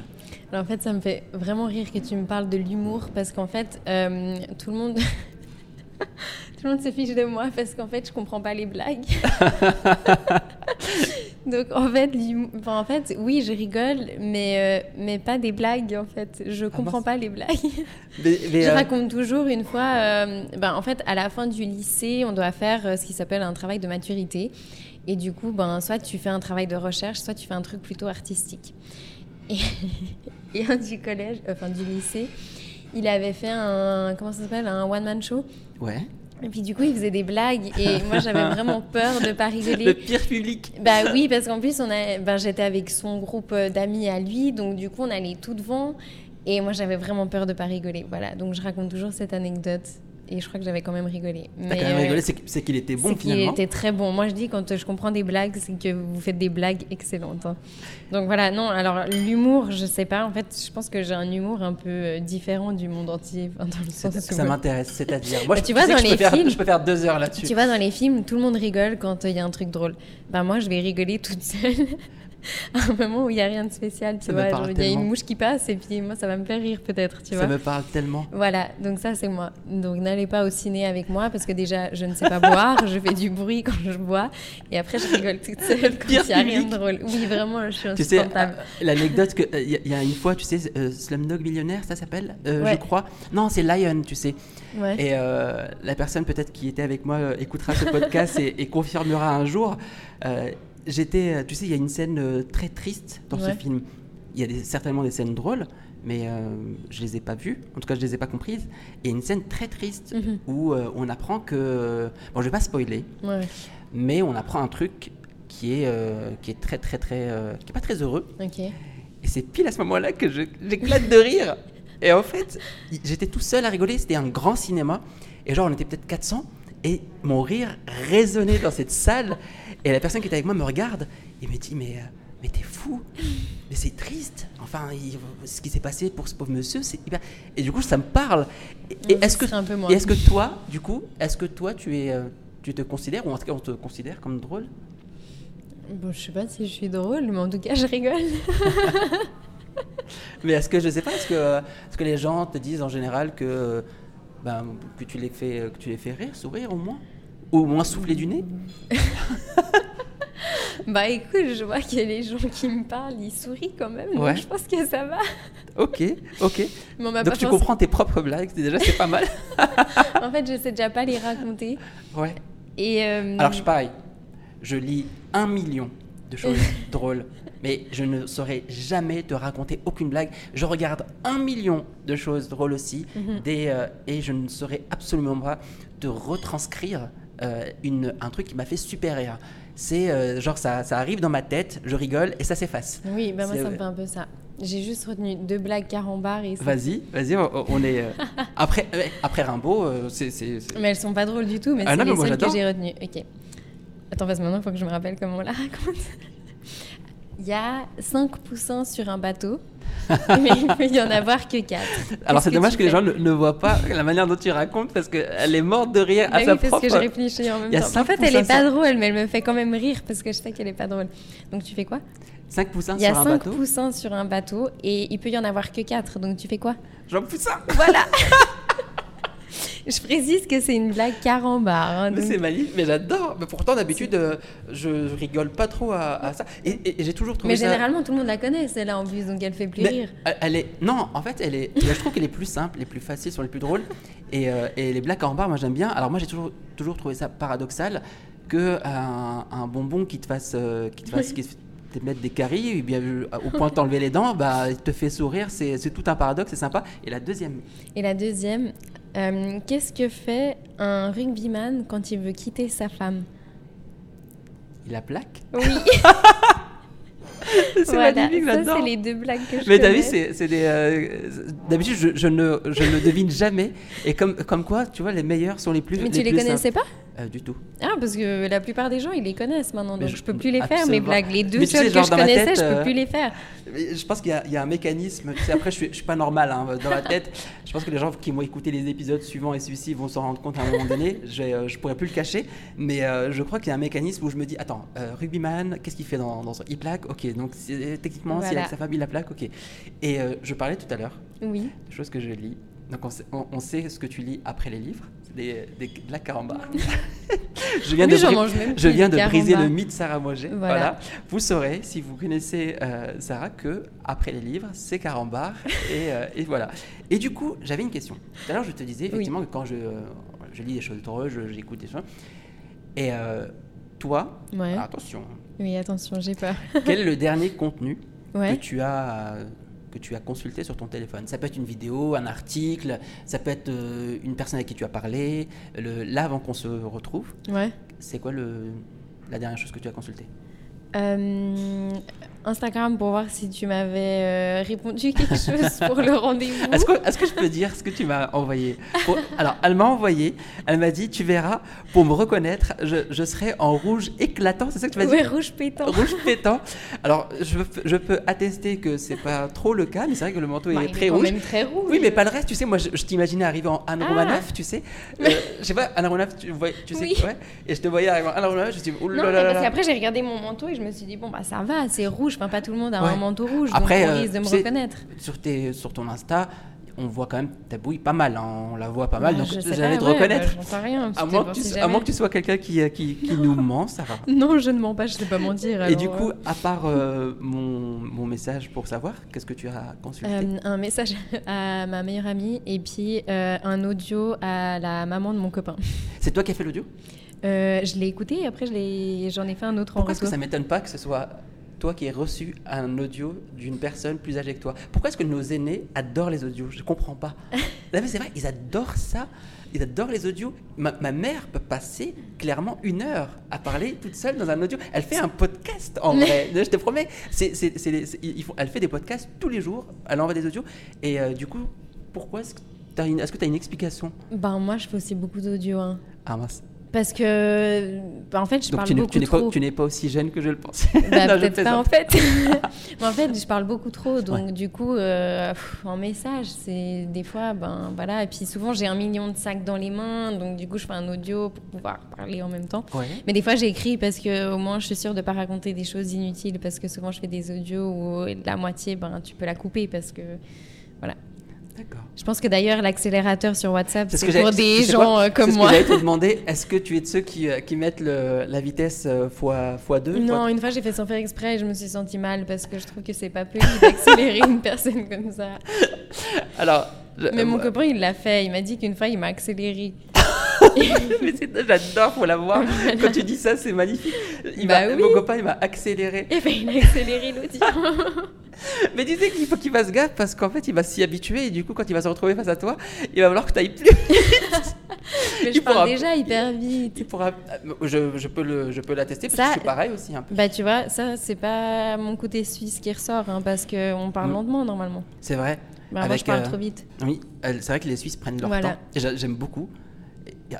Alors en fait, ça me fait vraiment rire que tu me parles de l'humour parce qu'en fait, euh, tout le monde. Tout le monde se fiche de moi parce qu'en fait, je comprends pas les blagues. Donc en fait, enfin, en fait, oui, je rigole, mais, euh, mais pas des blagues en fait. Je comprends mince. pas les blagues. mais, mais, Je euh, raconte toujours une fois, euh, ben, en fait, à la fin du lycée, on doit faire ce qui s'appelle un travail de maturité. Et du coup, ben, soit tu fais un travail de recherche, soit tu fais un truc plutôt artistique. Et, et un du collège, enfin du lycée, il avait fait un, comment ça s'appelle, un one-man show. Ouais. Et puis du coup, il faisait des blagues. Et moi, j'avais vraiment peur de pas rigoler. Le pire public. Bah oui, parce qu'en plus, on a, ben, j'étais avec son groupe euh, d'amis à lui, donc du coup, on allait tout devant. Et moi, j'avais vraiment peur de pas rigoler. Voilà, donc je raconte toujours cette anecdote. Et je crois que j'avais quand même rigolé. T'as quand même euh, rigolé, c'est c'est qu'il était bon finalement. était très bon. Moi, je dis quand euh, je comprends des blagues, c'est que vous faites des blagues excellentes. hein. Donc voilà, non, alors l'humour, je sais pas. En fait, je pense que j'ai un humour un peu euh, différent du monde entier. enfin, dans le sens où- Ça m'intéresse, c'est-à-dire. Moi, Bah, je, tu vois, dans que je peux les faire- films- je peux faire deux heures là-dessus. Tu vois, dans les films, tout le monde rigole quand euh, il y a un truc drôle. Ben moi, je vais rigoler toute seule à un moment où il n'y a rien de spécial. Tu Ça vois, genre, il y a une mouche qui passe et puis moi, ça va me faire rire peut-être, tu Ça vois. me parle tellement. Voilà, donc ça c'est moi. Donc n'allez pas au ciné avec moi parce que déjà je ne sais pas boire, je fais du bruit quand je bois et après je rigole toute seule quand il n'y a rien de drôle. Oui, vraiment, je suis Tu sais, insupportable. euh, l'anecdote que il y, a- y a une fois, tu sais, euh, Slumdog Millionnaire, ça s'appelle, euh, je crois. Non, c'est Lion, tu sais. Ouais. Et euh, la personne peut-être qui était avec moi euh, écoutera ce podcast et, et confirmera un jour. J'étais, euh, tu sais, il y a une scène euh, très triste dans ce film. Il y a des- certainement des scènes drôles, mais euh, je les ai pas vues. En tout cas, je les ai pas comprises. Et une scène très triste Mhm. où euh, on apprend que, bon, je vais pas spoiler, Ouais. mais on apprend un truc qui est euh, qui est très très très qui est pas très heureux. Et c'est pile à ce moment-là que j'éclate de rire. Et en fait, j'étais tout seul à rigoler. C'était un grand cinéma. Et genre, on était peut-être 400. Et mon rire résonnait dans cette salle. Et la personne qui était avec moi me regarde et me dit Mais, euh, mais t'es fou Mais c'est triste. Enfin, il- ce qui s'est passé pour ce pauvre monsieur, c'est hyper. Et du coup, ça me parle. Et, est-ce que, et est-ce que toi, du coup, est-ce que toi, tu, es, euh, tu te considères, ou en tout cas, on te considère comme drôle? Bon, je sais pas si je suis drôle, mais en tout cas, je rigole. Mais est-ce que je sais pas, est-ce que, est-ce que les gens te disent en général que, ben, que, tu les fais, que tu les fais rire, sourire au moins? Au moins souffler du nez Bah écoute, je vois qu'il y a les gens qui me parlent, ils sourient quand même, donc Ouais. je pense que ça va. Ok, ok. M'a Donc tu comprends tes propres blagues, déjà c'est pas mal. En fait, je sais déjà pas les raconter. Ouais. Et euh, Alors je suis pareil, je lis un million de choses drôles, mais je ne saurais jamais te raconter aucune blague. Je regarde un million de choses drôles aussi, Mhm. des, euh, et je ne saurais absolument pas te retranscrire euh, une, un truc qui m'a fait super rire. C'est euh, genre ça, ça arrive dans ma tête, je rigole et ça s'efface. oui, bah moi ça me fait un peu ça. J'ai juste retenu deux blagues carambars et. Vas-y, vas-y, on, on est... euh, après, après Rimbaud, euh, c'est... Mais elles sont pas drôles du tout, mais Ah c'est les seules que j'ai retenues. Ok. Attends, parce que maintenant, il faut que je me rappelle comment on la raconte. Il y a 5 poussins sur un bateau, mais il peut y en avoir que 4. Alors c'est dommage que, les gens ne, ne voient pas la manière dont tu racontes parce qu'elle est morte de rire à Bah sa oui, parce propre... que je réfléchis en même temps. En fait, elle est pas sur- drôle, mais elle me fait quand même rire parce que je sais qu'elle est pas drôle. Donc tu fais quoi? 5 poussins Il y a sur un 5 bateau. poussins sur un bateau et il peut y en avoir que 4. Donc tu fais quoi? Jean Poussin Voilà Je précise que c'est une blague carambar. hein, donc- c'est magnifique, mais j'adore. Mais pourtant, d'habitude, euh, je, je rigole pas trop à, à ça. Et, et- et j'ai toujours trouvé Mais ça- généralement, tout le monde la connaît, celle-là en plus, donc elle fait plus Mais rire. elle- est... Non, en fait, elle est... je trouve qu'elle est plus simple, les plus faciles sont les plus drôles. Et, euh, et les blagues barre, moi j'aime bien. Alors moi j'ai toujours, toujours trouvé ça paradoxal que un, un bonbon qui te fasse, euh, qui te fasse qui te mettre des caries, et bien, euh, au point de t'enlever les dents, bah, il te fait sourire. C'est tout un paradoxe, c'est sympa. Et la deuxième, Et la deuxième, euh, qu'est-ce que fait un rugbyman quand il veut quitter sa femme il la plaque. Oui, C'est voilà. magnifique, j'adore. c'est les deux blagues que je Mais t'as connais. vu, c'est c'est des. euh, D'habitude, je, je ne, je ne devine jamais. Et comme, comme quoi, tu vois, les meilleurs sont les plus. Mais tu les plus connaissais pas? Euh, Du tout. Ah, parce que la plupart des gens, ils les connaissent maintenant, donc je- je, peux plus les faire, mes blagues. Les deux seules que je ma connaissais, tête, je peux euh, plus les faire. Je pense qu'il y, a- il y a un mécanisme. Tu sais, après, je suis, je suis pas normal hein, dans la tête. Je pense que les gens qui vont écouter les épisodes suivants et celui-ci vont s'en rendre compte à un moment donné. Je, euh, je pourrais plus le cacher. Mais euh, je crois qu'il y a un mécanisme où je me dis Attends, euh, Rugbyman, qu'est-ce qu'il fait dans, dans son. Il plaque? Ok, donc techniquement, s'il Voilà. avec sa femme, il la plaque? Ok. Et je parlais tout à l'heure Oui. des choses que je lis. Donc on sait, on- on sait ce que tu lis après les livres, des, des blagues carambars. je viens Oui, de, mange même je viens de briser le mythe Sarah Moget. Voilà. Voilà. Vous saurez, si vous connaissez euh, Sarah, que après les livres, c'est carambar. et, euh, et voilà. Et du coup, j'avais une question. Tout à l'heure, je te disais effectivement que quand je, euh, je lis des choses je- j'écoute des choses. Et euh, toi, Ouais. attention, Oui, attention, j'ai peur. quel est le dernier contenu Ouais. que tu as euh, que tu as consulté sur ton téléphone. Ça peut être une vidéo, un article, ça peut être euh, une personne avec qui tu as parlé. Le, là, avant qu'on se retrouve, Ouais. c'est quoi le, la dernière chose que tu as consultée? Euh, Instagram pour voir si tu m'avais euh, répondu quelque chose pour le rendez-vous. Est-ce que, je peux dire ce que tu m'as envoyé? Pour- Alors, elle m'a envoyé, elle m'a dit, tu verras, pour me reconnaître, je, je serai en rouge éclatant, c'est ça que tu m'as dit? Ouais, rouge pétant. Rouge pétant. Alors, je, je peux attester que c'est pas trop le cas, mais c'est vrai que le manteau Bah, il est il très quand rouge. même très rouge. Oui, mais pas le reste, tu sais, moi je, je t'imaginais arriver en Anne Ah. Romanoff, tu sais. Euh, je sais pas, Anne Romanoff, tu, vois, tu sais, Oui. ouais. Et je te voyais arriver en Anne Romanoff, je me suis dit, là là là parce qu'après j'ai regardé mon manteau et je me suis dit bon bah ça va, c'est rouge. Enfin pas tout le monde a Ouais. un manteau rouge, Après, donc on euh, risque de me reconnaître. Sur, tes, sur ton Insta, on voit quand même ta bouille pas mal, hein, on la voit pas mal, Bah, donc je sais j'allais te ouais, reconnaître. bah, J'en sais rien. à, moins que tu, à moins que tu sois quelqu'un qui, euh, qui, qui nous ment, va. Non, je ne mens pas, je sais pas mentir. Et du coup, à part euh, mon, mon message pour savoir, qu'est-ce que tu as consulté? Euh, un message à ma meilleure amie et puis euh, un audio à la maman de mon copain. C'est toi qui as fait l'audio? Je l'ai écouté et après j'en ai fait un autre en Pourquoi est-ce que ça m'étonne pas que ce soit toi qui aies reçu un audio d'une personne plus âgée que toi Pourquoi est-ce que nos aînés adorent les audios? Je comprends pas. C'est vrai, ils adorent ça. Ils adorent les audios. Ma, ma mère peut passer clairement une heure à parler toute seule dans un audio. Elle fait un podcast en vrai. Je te promets. Elle fait des podcasts tous les jours. Elle envoie des audios. Et euh, du coup, pourquoi est-ce que tu as une, as une explication? Ben moi je fais aussi beaucoup d'audio. hein. Ah mince. Parce que, bah, en fait, je Donc parle tu beaucoup tu trop. pas, tu n'es pas aussi jeune que je le pensais. Bah, peut-être pas en fait. En fait, je parle beaucoup trop, donc du coup, euh, pff, en message, c'est des fois, ben voilà. Et puis souvent, j'ai un million de sacs dans les mains, donc du coup, je fais un audio pour pouvoir parler en même temps. Ouais. Mais des fois, j'écris parce que au moins, je suis sûre de pas raconter des choses inutiles, parce que souvent, je fais des audios où la moitié, ben tu peux la couper parce que voilà. Je pense que d'ailleurs, l'accélérateur sur WhatsApp, C'est ce pour tu des sais gens quoi euh, comme C'est ce moi. que j'allais te demander. Est-ce que tu es de ceux qui, euh, qui mettent le- la vitesse euh, fois, fois 2 Non, une fois j'ai fait sans faire exprès et je me suis sentie mal parce que je trouve que c'est pas poli d'accélérer une personne comme ça. Alors, je- Mais mon copain il l'a fait, il m'a dit qu'une fois il m'a accéléré. Mais j'adore, faut la voir. Quand tu dis ça, c'est magnifique. Il Bah oui. Mon copain, il m'a accéléré. Et ben il a accéléré l'audio. Mais tu sais qu'il faut qu'il fasse gaffe parce qu'en fait, il va s'y habituer et du coup, quand il va se retrouver face à toi, il va falloir que tu ailles plus. Mais Il je parle déjà hyper vite. Pourras- je, je peux le, je peux l'attester parce Ça- que je suis pareil aussi un peu. Bah tu vois, ça c'est pas mon côté suisse qui ressort hein, parce qu'on parle Mm. lentement normalement. C'est vrai. Bah, moi Avec, je parle euh, trop vite. Oui, euh, c'est vrai que les Suisses prennent leur Voilà. temps. J'aime beaucoup.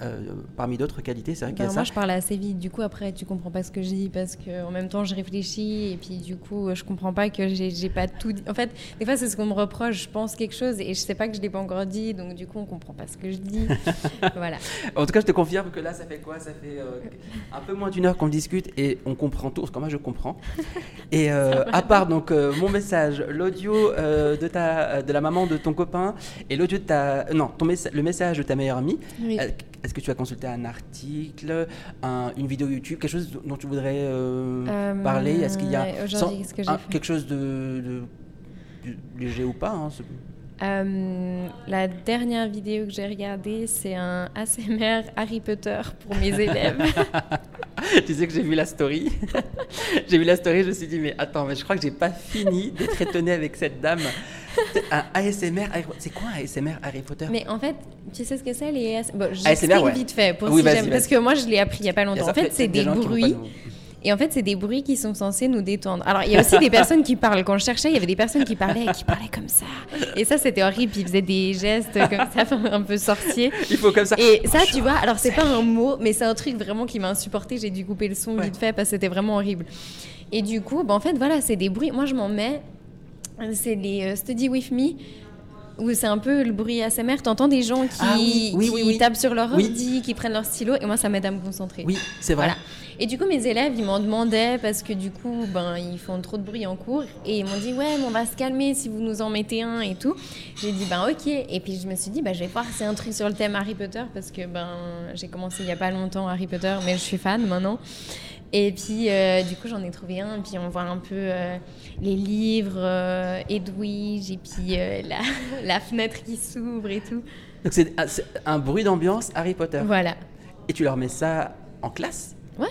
Euh, parmi d'autres qualités, c'est vrai qu'il y Bah, a moi ça. je parle assez vite, du coup après tu comprends pas ce que je dis parce que en même temps je réfléchis et puis du coup je comprends pas que j'ai pas tout dit. En fait, des fois c'est ce qu'on me reproche, je pense quelque chose et je sais pas que je l'ai pas encore dit donc du coup on comprend pas ce que je dis. voilà. En tout cas, je te confirme que là, ça fait quoi? Ça fait euh, un peu moins d'une heure qu'on discute et on comprend tout, que moi, je comprends. Et euh, à part donc mon message, l'audio de ta, de la maman de ton copain et l'audio de ta, non, ton le message de ta meilleure amie. Oui. Euh, Est-ce que tu as consulté un article, un- une vidéo YouTube, quelque chose dont tu voudrais euh, Euh, parler? Est-ce qu'il y a que un- fait? quelque chose de, léger ou pas hein, Euh, la dernière vidéo que j'ai regardée, c'est un ASMR Harry Potter pour mes élèves. tu sais que j'ai vu la story. j'ai vu la story, je me suis dit, mais attends, mais je crois que j'ai pas fini d'être étonné avec cette dame. Un ASMR, Harry- c'est quoi un ASMR Harry Potter? Mais en fait, tu sais ce que c'est les AS... bon, ASMR, ouais. vite fait pour Oui, si vas-y, j'aime- parce que moi je l'ai appris il y a pas a longtemps. En fait, c'est des bruits. Et en fait, c'est des bruits qui sont censés nous détendre. Alors, il y a aussi des personnes qui parlent. Quand je cherchais, il y avait des personnes qui parlaient, qui parlaient comme ça. Et ça, c'était horrible. Ils faisaient des gestes comme ça, un peu sorciers. Il faut comme ça. Et ça, tu vois, alors c'est pas un mot, mais c'est un truc vraiment qui m'a insupporté. J'ai dû couper le son Ouais. vite fait parce que c'était vraiment horrible. Et du coup, bah, en fait, voilà, c'est des bruits. Moi, je m'en mets. C'est les euh, Study With Me. Où c'est un peu le bruit ASMR, t'entends des gens qui, Ah oui, oui, qui oui, tapent sur leur ordi, qui prennent leur stylo, et moi ça m'aide à me concentrer. Oui, c'est vrai. Voilà. Et du coup, mes élèves, ils m'en demandaient parce que du coup, ben, ils font trop de bruit en cours. Et ils m'ont dit, ouais, mais on va se calmer si vous nous en mettez un et tout. J'ai dit, ben ok. Et puis je me suis dit, ben, je vais voir, c'est un truc sur le thème Harry Potter parce que ben, j'ai commencé il y a pas longtemps Harry Potter, mais je suis fan maintenant. Et puis, euh, du coup, j'en ai trouvé un. Puis on voit un peu euh, les livres, euh, Edwige, et puis euh, la, la fenêtre qui s'ouvre et tout. Donc c'est un- c'est un bruit d'ambiance Harry Potter. Voilà. Et tu leur mets ça en classe? Ouais.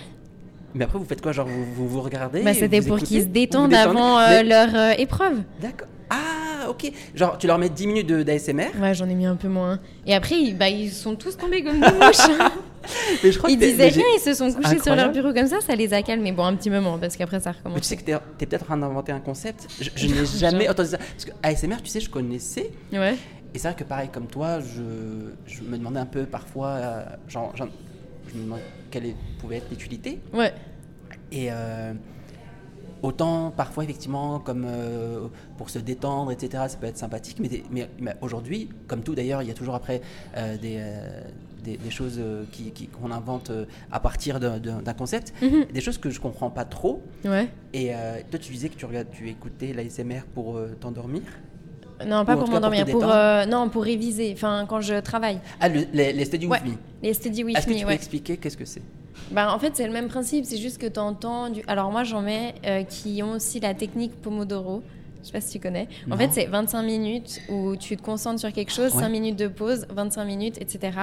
Mais après, vous faites quoi? Genre, vous vous, vous regardez Bah, C'était pour qu'ils se détendent avant Mais- leur épreuve. D'accord. Ah, ok. Genre, tu leur mets 10 minutes d'ASMR. Ouais, j'en ai mis un peu moins. Et après, ils, bah, ils sont tous tombés comme des mouches. Mais je crois ils que disaient rien, ils se sont couchés sur leur bureau comme ça, ça les a calmés. Bon, un petit moment, parce qu'après, ça Mais tu recommence. sais que t'es es peut-être en train d'inventer un concept. Je, je n'ai jamais entendu ça. Parce que ASMR, tu sais, je connaissais. Ouais. Et c'est vrai que pareil comme toi, je, je me demandais un peu parfois, euh, genre, genre, je me demandais quelle pouvait être l'utilité. Ouais. Et euh, autant parfois effectivement comme euh, pour se détendre, etc., ça peut être sympathique, mais, des- mais, mais aujourd'hui, comme tout d'ailleurs, il y a toujours après euh, des, euh, des, des choses qui- qu'on invente à partir d'un- concept, Mhm. des choses que je comprends pas trop. Ouais. Et toi, tu disais que tu, regardes, tu écoutais l'ASMR pour t'endormir? Non, pas pour m'endormir, pour, non, pour réviser. Enfin, quand je travaille. Ah, le- les, les Study Ouais. With Me. Les study with Est-ce que tu peux ouais. expliquer qu'est-ce que c'est? Bah, en fait, c'est le même principe, c'est juste que tu entends du... Alors moi, j'en mets euh, qui ont aussi la technique Pomodoro. Je sais pas si tu connais. Non. En fait, c'est 25 minutes où tu te concentres sur quelque chose, Ouais. 5 minutes de pause, 25 minutes, etc.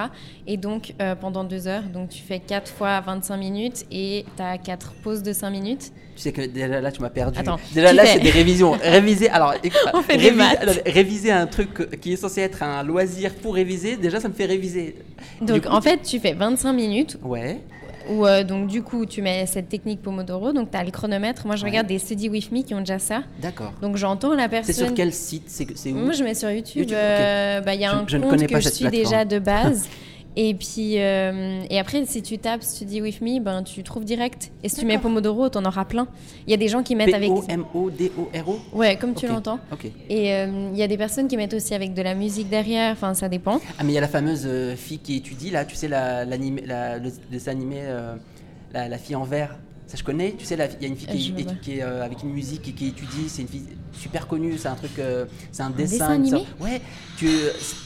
Et donc, euh, pendant 2 heures, donc tu fais 4 fois 25 minutes et tu as 4 pauses de 5 minutes. Tu sais que déjà là, tu m'as perdu. Attends, déjà là, fais- c'est des révisions. Réviser, alors, écoute, On fait des réviser, maths. alors, réviser un truc qui est censé être un loisir pour réviser, déjà, ça me fait réviser. Donc, coup, en fait, tu fais 25 minutes Ouais. Où, euh, donc, du coup, tu mets cette technique Pomodoro. Donc, tu as le chronomètre. Moi, je Ouais. regarde des Study With Me qui ont déjà ça. D'accord. Donc, j'entends la C'est personne. sur quel site? C'est c'est où? Moi, je mets sur YouTube. YouTube, euh, bah, Il y a Je- un je ne compte que je suis plateforme. déjà de base. Et puis, euh, et après, si tu tapes, si tu dis with me, ben, tu trouves direct. Et si tu mets Pomodoro, t'en auras plein. Il y a des gens qui mettent avec. P-O-M-O-D-O-R-O Ouais, comme tu l'entends. Ok. Et euh, il y a des personnes qui mettent aussi avec de la musique derrière, enfin, ça dépend. Ah, mais il y a la fameuse euh, fille qui étudie, là, tu sais, la, l'animé- la- le dessin animé, la, la fille en vert. Ça, je connais. Tu sais, il y a une fille qui, qui est euh, avec une musique et qui étudie. C'est une fille super connue. C'est un truc. c'est un dessin. dessin une animé? Ouais. Tu,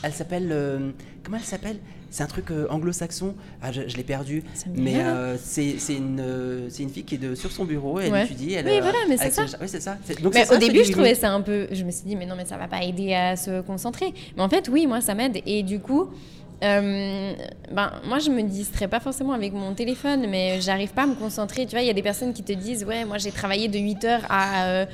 elle s'appelle. comment elle s'appelle? C'est un truc euh, anglo-saxon. Ah, je, je l'ai perdu. Dit Mais euh, c'est une, euh, c'est une fille qui est de, sur son bureau. Et elle Ouais. étudie. Elle, Oui, voilà, mais c'est ça. Oui, c'est ça. Donc, Mais ça, au début, je trouvais ça un peu. Je me suis dit, mais non, mais ça va pas aider à se concentrer. Mais en fait, oui, moi, ça m'aide. Et du coup, euh, ben, moi, je me distrais pas forcément avec mon téléphone, mais j'arrive pas à me concentrer. Tu vois, il y a des personnes qui te disent, ouais, moi, j'ai travaillé de 8h à. euh,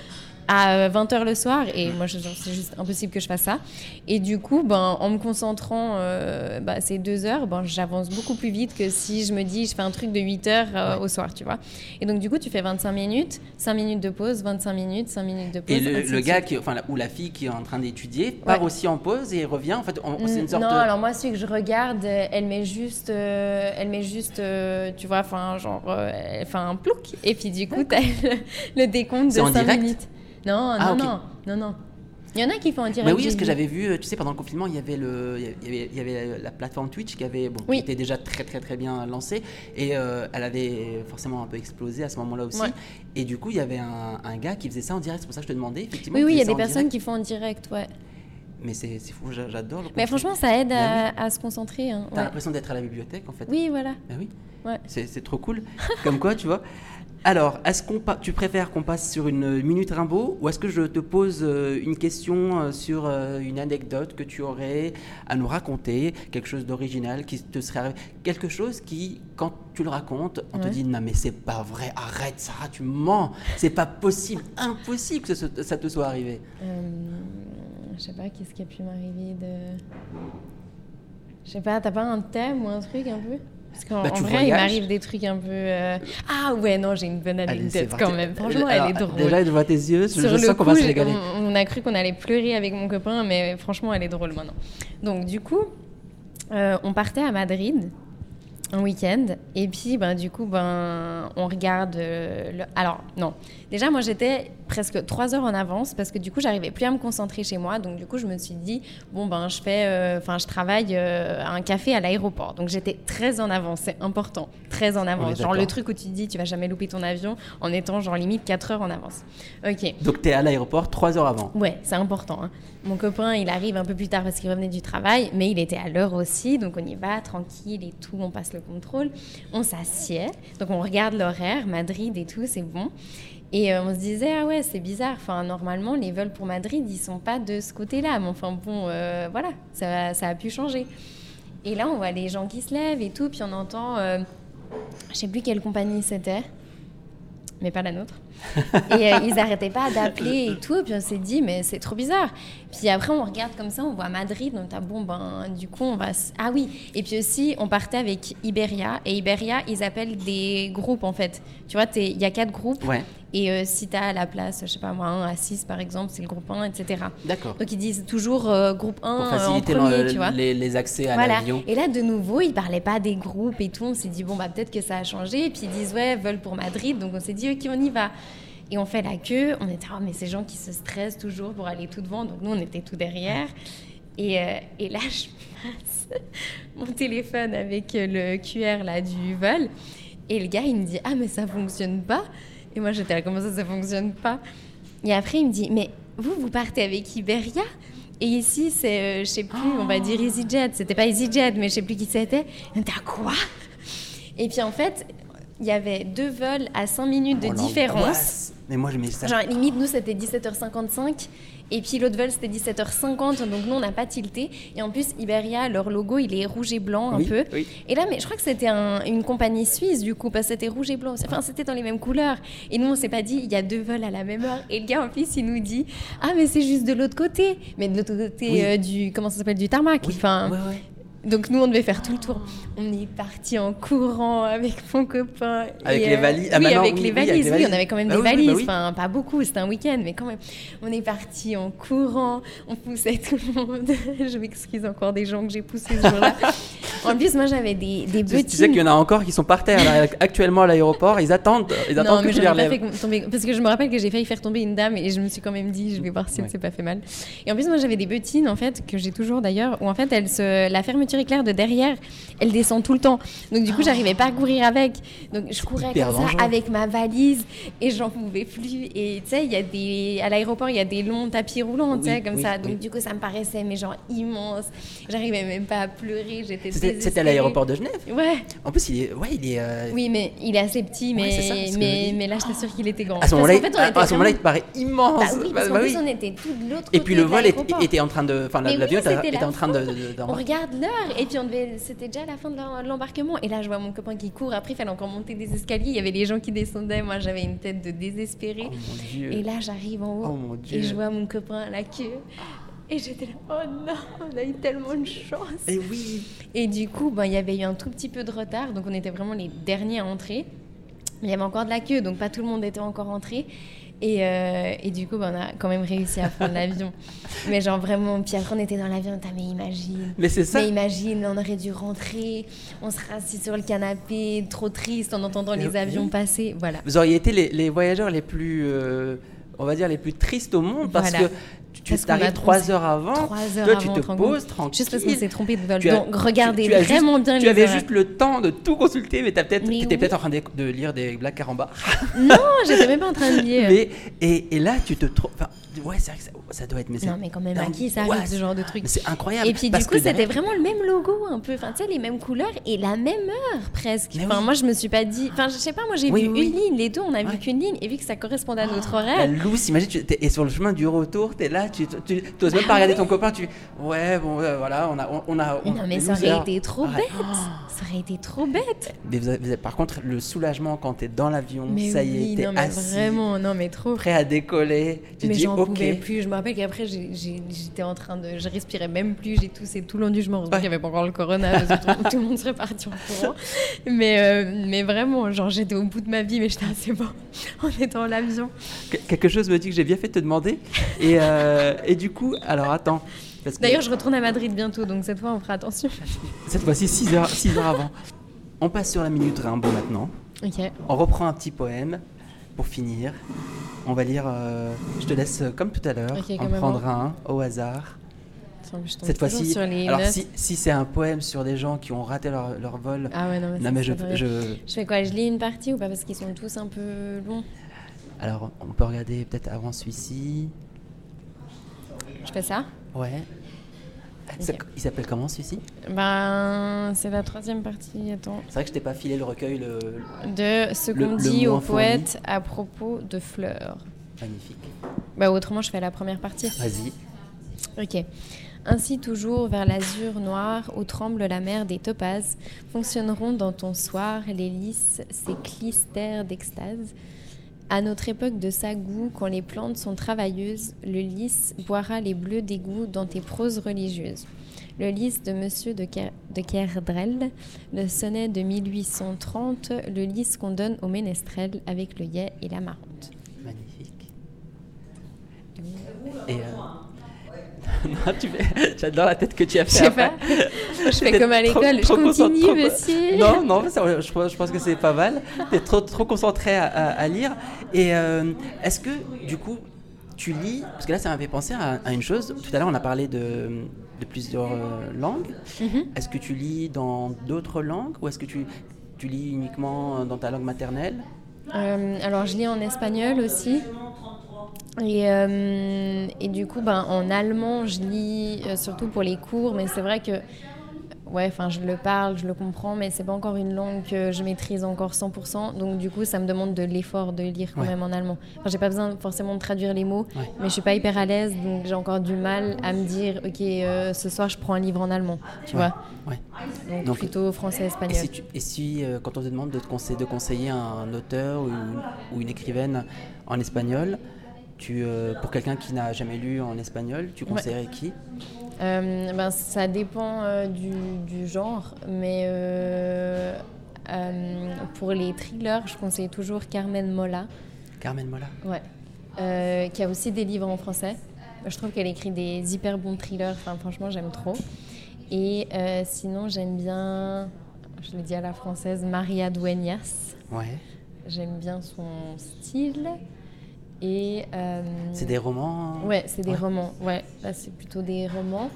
à 20h le soir et moi c'est juste impossible que je fasse ça et du coup ben en me concentrant euh, bah, ces deux heures ben j'avance beaucoup plus vite que si je me dis je fais un truc de 8h Ouais. au soir tu vois et donc du coup tu fais 25 minutes 5 minutes de pause 25 minutes 5 minutes de pause Et le, gars qui, enfin, la- ou la fille qui est en train d'étudier part Ouais. aussi en pause et revient. En fait, on- c'est une Mm, sorte non, de. alors moi, celui que je regarde, euh, elle met juste, euh, elle met juste, euh, tu vois, enfin, genre, euh, fait un plouc, et puis du coup, t'as le, le décompte de C'est en 5 direct minutes. Non, Ah, non, non, non, non. Il y en a qui font en direct. Mais oui, parce que j'avais vu, euh, tu sais, pendant le confinement, il y avait le, il y avait, il y avait la plateforme Twitch qui avait, bon, qui Oui. était déjà très très très bien lancée et euh, elle avait forcément un peu explosé à ce moment-là aussi. Ouais. Et du coup, il y avait un, un gars qui faisait ça en direct. C'est pour ça que je te demandais effectivement. Oui, oui, il y a des personnes direct. qui font en direct, ouais. Mais c'est fou, j'a- j'adore. Mais franchement, ça aide à, à se concentrer. hein, T'as ouais. l'impression d'être à la bibliothèque en fait. Oui, voilà. Bah oui. Ouais. C'est trop cool. Comme quoi, tu vois. Alors, est-ce qu'on tu préfères qu'on passe sur une minute Rimbaud ou est-ce que je te pose euh, une question euh, sur euh, une anecdote que tu aurais à nous raconter, quelque chose d'original qui te serait arrivé, quelque chose qui, quand tu le racontes, on te dit non mais c'est pas vrai, arrête Sarah, tu mens, c'est pas possible, impossible que ce- ça te soit arrivé. Euh, je sais pas, qu'est-ce qui a pu m'arriver de. Je sais pas, t'as pas un thème ou un truc un peu? Parce qu'en Bah, vrai, il m'arrive des trucs un peu. euh, Ah ouais, non, j'ai une bonne anecdote quand même. Franchement, Alors, elle est drôle. Déjà, je vois tes yeux, Sur je le sens qu'on va se régaler. on, on a cru qu'on allait pleurer avec mon copain, mais franchement, elle est drôle maintenant. Donc, du coup, euh, on partait à Madrid un week-end, et puis, ben, du coup, ben, on regarde. euh, le... Alors, non. Déjà, moi, j'étais presque trois heures en avance parce que du coup, j'arrivais plus à me concentrer chez moi. Donc, du coup, je me suis dit, bon, ben, je fais. euh, Enfin, je travaille euh, à un café à l'aéroport. Donc, j'étais très en avance. C'est important. Très en avance. Genre, le truc où tu te dis, tu vas jamais louper ton avion en étant, genre, limite 4 heures en avance. Ok. Donc, tu es à l'aéroport trois heures avant. Ouais, c'est important. hein. Mon copain, il arrive un peu plus tard parce qu'il revenait du travail, mais il était à l'heure aussi, donc on y va tranquille et tout, on passe le contrôle, on s'assied, donc on regarde l'horaire, Madrid et tout, c'est bon. Et euh, on se disait, ah ouais, c'est bizarre, enfin, normalement, les vols pour Madrid, ils sont pas de ce côté-là, mais enfin bon, euh, voilà, ça, ça a pu changer. Et là, on voit les gens qui se lèvent et tout, puis on entend, euh, je sais plus quelle compagnie c'était, mais pas la nôtre. et euh, ils arrêtaient pas d'appeler et tout. Puis on s'est dit, mais c'est trop bizarre. Puis après, on regarde comme ça, on voit Madrid. Donc, ah bon, ben, du coup, on va. Ah oui. Et puis aussi, on partait avec Iberia. Et Iberia, ils appellent des groupes, en fait. Tu vois, il y a quatre groupes. Ouais, Et euh, si tu as la place, je sais pas moi, 1 à 6 par exemple, c'est le groupe 1, etc. d'accord. Donc, ils disent toujours euh, groupe 1 Pour euh, en faciliter premier, le- tu vois. les, les accès à Voilà. l'avion. Et là, de nouveau, ils parlaient pas des groupes et tout. On s'est dit, bon, bah, peut-être que ça a changé. Et puis, ils disent, ouais, vol pour Madrid. Donc, on s'est dit, ok, on y va. Et on fait la queue. On était, oh, mais ces gens qui se stressent toujours pour aller tout devant. Donc, nous, on était tout derrière. Et, euh, et là, je passe mon téléphone avec euh, le QR là, du vol. Et le gars, il me dit, ah, mais ça fonctionne pas. Et moi, j'étais là, comment ça, ça fonctionne pas? Et après, il me dit, mais vous, vous partez avec Iberia? Et ici, c'est, euh, je sais plus, on va dire EasyJet. C'était pas EasyJet, mais je sais plus qui c'était. Il me dit, Ah, quoi? Et puis en fait, il y avait deux vols à 5 minutes de Oh, différence. Mais moi, je mets ça. Genre, limite, nous, c'était 17h55. Et puis l'autre vol, c'était 17h50. Donc nous, on n'a pas tilté. Et en plus, Iberia, leur logo, il est rouge et blanc un Oui, peu. oui. Et là, mais je crois que c'était un- une compagnie suisse, du coup, parce que c'était rouge et blanc. Enfin, c'était dans les mêmes couleurs. Et nous, on s'est pas dit, il y a deux vols à la même heure. Et le gars, en plus, il nous dit, ah, mais c'est juste de l'autre côté. Mais de l'autre côté Oui. euh, du, comment ça s'appelle, du tarmac. Oui, Enfin, ouais, ouais. Donc nous, on devait faire tout le tour. On est parti en courant avec mon copain. Avec Et, les euh, valises. Ah, oui, avec oui, les oui, avec valises. Oui, on avait quand même Bah des bah valises. Enfin, pas beaucoup, c'était un week-end, mais quand même. On est parti en courant. On poussait tout le monde. Je m'excuse encore des gens que j'ai poussés ce jour-là. En plus, moi, j'avais des, des Tu, bottines. tu sais qu'il y en a encore qui sont par terre là, actuellement à l'aéroport, ils attendent, ils Non, attendent mais que tu je les relèves. tomber. Parce que je me rappelle que j'ai failli faire tomber une dame et je me suis quand même dit, je vais voir si elle s'est pas fait mal. Et en plus, moi, j'avais des bottines, en fait, que j'ai toujours d'ailleurs, où en fait, elle se... la fermeture éclair de derrière, elle descend tout le temps. Donc, du coup, j'arrivais pas à courir avec. Donc, je courais comme ça avec ma valise et j'en pouvais plus. Et tu sais, il y a des. À l'aéroport, il y a des longs tapis roulants, tu sais, comme oui, ça. Donc, oui. du coup, ça me paraissait, mais genre immense. J'arrivais même pas à pleurer, j'étais C'était à l'aéroport de Genève. Ouais, En plus, il est, ouais, il est. euh, oui, mais il est assez petit, mais, ça, je mais, là, j'étais sûre qu'il était grand. À ce Parce moment-là, qu'en fait, à- ce moment-là, il te paraît immense. Bah oui, parce Bah qu'en oui. plus, on était tout de l'autre côté. Et puis le vol était, en train de, enfin l'avion oui, était, en train de, On regarde l'heure et puis on devait, c'était déjà la fin de l'embarquement. Et là, je vois mon copain qui court. Après, il fallait encore monter des escaliers. Il y avait les gens qui descendaient. Moi, j'avais une tête de désespérée. Oh. Et là, j'arrive en haut Oh et je vois mon copain à la queue. Et j'étais là, oh non, on a eu tellement de chance. Et oui. Et du coup, ben, il y avait eu un tout petit peu de retard, donc on était vraiment les derniers à entrer. Mais il y avait encore de la queue, donc pas tout le monde était encore entré. Et, euh, et du coup, ben, on a quand même réussi à prendre l'avion. Mais genre vraiment, puis après on était dans l'avion, t'as mais imagine. Mais c'est ça. Mais imagine, on aurait dû rentrer, on serait assis sur le canapé, trop triste en entendant les avions passer. Voilà. Vous auriez été les, les voyageurs les plus, euh, on va dire, les plus tristes au monde parce Voilà. que tu, tu t'arrives trois heures avant. Trois heures toi, avant, tu te poses tranquille. Juste parce qu'on s'est trompé de vol. Tu Donc regardez tu- tu as juste- vraiment bien Tu les avais juste le temps de tout consulter, mais t'étais oui. peut-être en train de, de lire des blagues caramba. Non, j'étais même pas en train de lire. Mais et, et là, tu te trouves. Ouais, c'est vrai que ça, ça doit être. Mais Non, mais quand même, à qui ça Ouais, arrive ce genre de truc C'est incroyable. Et puis du coup, c'était derrière- vraiment le même logo, un peu. Enfin, tu sais, les mêmes couleurs et la même heure presque. Mais Enfin, oui. moi, je me suis pas dit. Enfin, je sais pas, moi, j'ai Oui, vu oui. une ligne, les deux, on a Ouais. vu qu'une ligne. Et vu que ça correspondait à notre La horaire. loose, imagine, tu es sur le chemin du retour, tu es là, tu n'oses même pas regarder ton copain, tu ouais, bon, euh, voilà, on a. On, on a on- Non, mais les ça aurait été trop bête. Ça aurait été trop bête. Par contre, le soulagement quand tu es dans l'avion, ça y est, mais assis, vraiment, non, mais trop. prêt à décoller, tu dis ok. Pouvais plus. Je me rappelle qu'après, j'étais en train de. Je respirais même plus. J'ai toussé tout l'endurement. Heureusement Ouais. qu'il n'y avait pas encore le corona. Parce que tout, tout le monde serait parti en courant. Mais, euh, mais vraiment, genre, j'étais au bout de ma vie. Mais j'étais assez bon. On était dans l'avion. Que- Quelque chose me dit que j'ai bien fait de te demander. Et, euh, et du coup, alors attends. que D'ailleurs, je retourne à Madrid bientôt. Donc cette fois, on fera attention. Cette fois-ci, 6 heures, six heures avant. On passe sur la minute Rimbaud maintenant. Ok. On reprend un petit poème pour finir. On va lire, euh, je te laisse euh, comme tout à l'heure, Ok, en comme prendre un au hasard. Attends, je tombe Cette toujours fois-ci, sur les alors notes. si, si c'est un poème sur des gens qui ont raté leur, leur vol, Ah ouais, non, mais, non ça, mais je, je, Je fais quoi Je lis une partie ou pas Parce qu'ils sont tous un peu longs? alors on peut regarder peut-être avant celui-ci. Je fais ça? Ouais. Ça-. Il s'appelle comment celui-ci? Ben, c'est la troisième partie. Attends. C'est vrai que je t'ai pas filé le recueil, le De ce Le- qu'on dit moins au fourni. poète à propos de fleurs. magnifique. Bah, autrement, je fais la première partie. Vas-y. Ok. Ainsi toujours vers l'azur noir où tremble la mer des topazes, fonctionneront dans ton soir les lys, ces clistères d'extase. À notre époque de sagou, quand les plantes sont travailleuses, le lys boira les bleus d'égout dans tes proses religieuses. Le lys de Monsieur de, Ker- de Kerdrel, le sonnet de 1830, le lys qu'on donne au ménestrel avec le yet et la marante. Magnifique. Et euh... non, tu fais... j'adore la tête que tu as Je fait. sais après. pas, je fais comme à trop- l'école, je trop continue concentré- monsieur. Non, non, je, pense- je pense que c'est pas mal. Tu es trop, trop concentré à, à- à lire. Et euh, est-ce que, du coup, tu lis Parce que là, ça m'avait pensé à, à une chose. Tout à l'heure, on a parlé de, de plusieurs euh, langues. Mhm. Est-ce que tu lis dans d'autres langues ou est-ce que tu, tu lis uniquement dans ta langue maternelle? Euh, alors, je lis en espagnol aussi. Et, euh, et du coup, ben, en allemand, je lis euh, surtout pour les cours, mais c'est vrai que ouais, enfin, je le parle, je le comprends, mais c'est pas encore une langue que je maîtrise encore 100%. Donc, du coup, ça me demande de l'effort de lire quand Ouais. même en allemand. Enfin, j'ai pas besoin forcément de traduire les mots, Ouais. mais je suis pas hyper à l'aise, donc j'ai encore du mal à me dire, ok, euh, ce soir, je prends un livre en allemand, tu Ouais. vois. Ouais. Donc, Donc- plutôt Et si, tu- et si, euh, quand on te demande de, te conseiller, de conseiller un auteur ou une écrivaine en espagnol, tu, euh, pour quelqu'un qui n'a jamais lu en espagnol, tu Ouais. conseillerais qui? Euh, ben, ça dépend euh, du, du genre, mais pour les thrillers, je conseille toujours Carmen Mola, Carmen Mola. ouais, qui a aussi des livres en français. Je trouve qu'elle écrit des hyper bons thrillers, enfin, franchement j'aime trop. Et sinon, j'aime bien, je le dis à la française, Maria Dueñas. Ouais. J'aime bien son style. Et. euh, C'est des romans Ouais, c'est des Ouais. romans. Ouais, là, c'est plutôt des romans.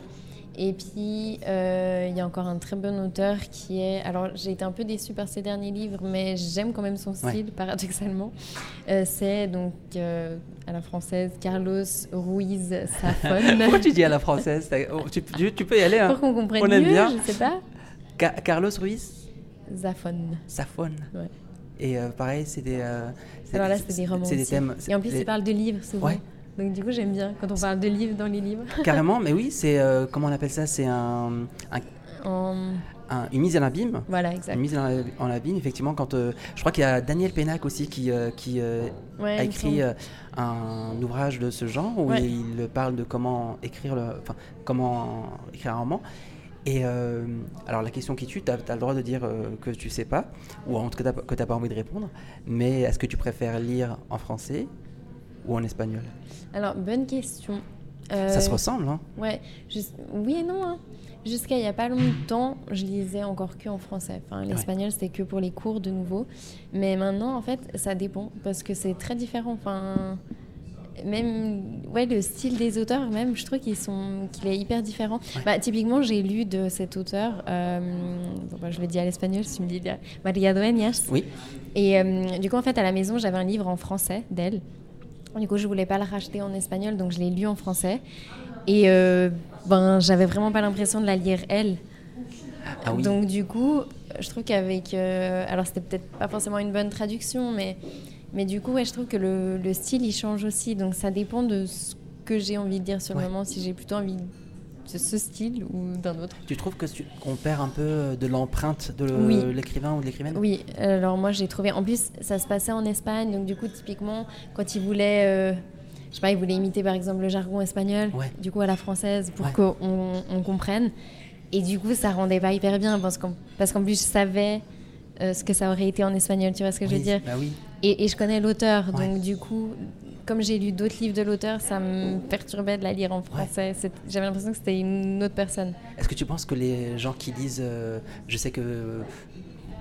Et puis, euh, il y a encore un très bon auteur qui est... Alors, j'ai été un peu déçue par ses derniers livres, mais j'aime quand même son style, paradoxalement. Euh, c'est donc, euh, à la française, Carlos Ruiz Zafón. Pourquoi tu dis à la française? Oh, tu, tu- tu peux y aller. hein. Pour qu'on comprenne On aime mieux, bien. je sais pas. Ca- Carlos Ruiz Zafón. Safon. Ouais. Et euh, pareil, c'est des. euh, c'est- Alors là, c'est des romans C'est des thèmes. Et en plus, les- il parle de livres souvent. Ouais. Donc, du coup, j'aime bien quand on parle de livres dans les livres. Carrément, mais oui, c'est. euh, comment on appelle ça? C'est un, un- En- un- une mise à l'abîme. Voilà, exact. Une mise en l'abîme, effectivement, quand. euh, je crois qu'il y a Daniel Pénac aussi qui, euh, qui euh, Ouais, a écrit un ouvrage de ce genre où Ouais. il parle de comment écrire, le, comment écrire un roman. Et euh, alors la question qui tue, tu as, le droit de dire euh, que tu sais pas, ou en tout cas que tu n'as pas envie de répondre, mais est-ce que tu préfères lire en français ou en espagnol? Alors, bonne question. Ça se Euh, ressemble, hein Ouais, oui et non. hein. Jusqu'à il n'y a pas longtemps, je lisais encore que en français. Enfin, l'espagnol, c'était que pour les cours de nouveau. Mais maintenant, en fait, ça dépend parce que c'est très différent. Enfin, même ouais, le style des auteurs, même, je trouve qu'ils sont, qu'il est hyper différent. Bah, typiquement, j'ai lu de cet auteur, euh, bon, bah, je le dis à l'espagnol, si tu me dis Maria Dueñas. Oui. Et euh, du coup, en fait, à la maison, j'avais un livre en français d'elle. Du coup, je voulais pas le racheter en espagnol, donc je l'ai lu en français. Et euh, ben, j'avais vraiment pas l'impression de la lire elle. Ah oui. Donc du coup, je trouve qu'avec, euh, alors c'était peut-être pas forcément une bonne traduction, mais mais du coup, ouais, je trouve que le, le style il change aussi. Donc ça dépend de ce que j'ai envie de dire sur Ouais. le moment, si j'ai plutôt envie de ce style ou d'un autre. Tu trouves que qu'on perd un peu de l'empreinte de Oui. l'écrivain ou de l'écrivaine? Oui, alors moi j'ai trouvé. En plus, ça se passait en Espagne, donc du coup, typiquement, quand il voulait, euh, je sais pas, il voulait imiter par exemple le jargon espagnol, Ouais. du coup à la française, pour Ouais. qu'on on comprenne. Et du coup, ça rendait pas hyper bien parce qu'en plus, je savais euh, ce que ça aurait été en espagnol, tu vois ce que je veux dire? Bah oui. Et, et je connais l'auteur, Ouais. donc du coup, comme j'ai lu d'autres livres de l'auteur, ça me perturbait de la lire en français. J'avais l'impression que c'était une autre personne. Est-ce que tu penses que les gens qui lisent, euh, je sais que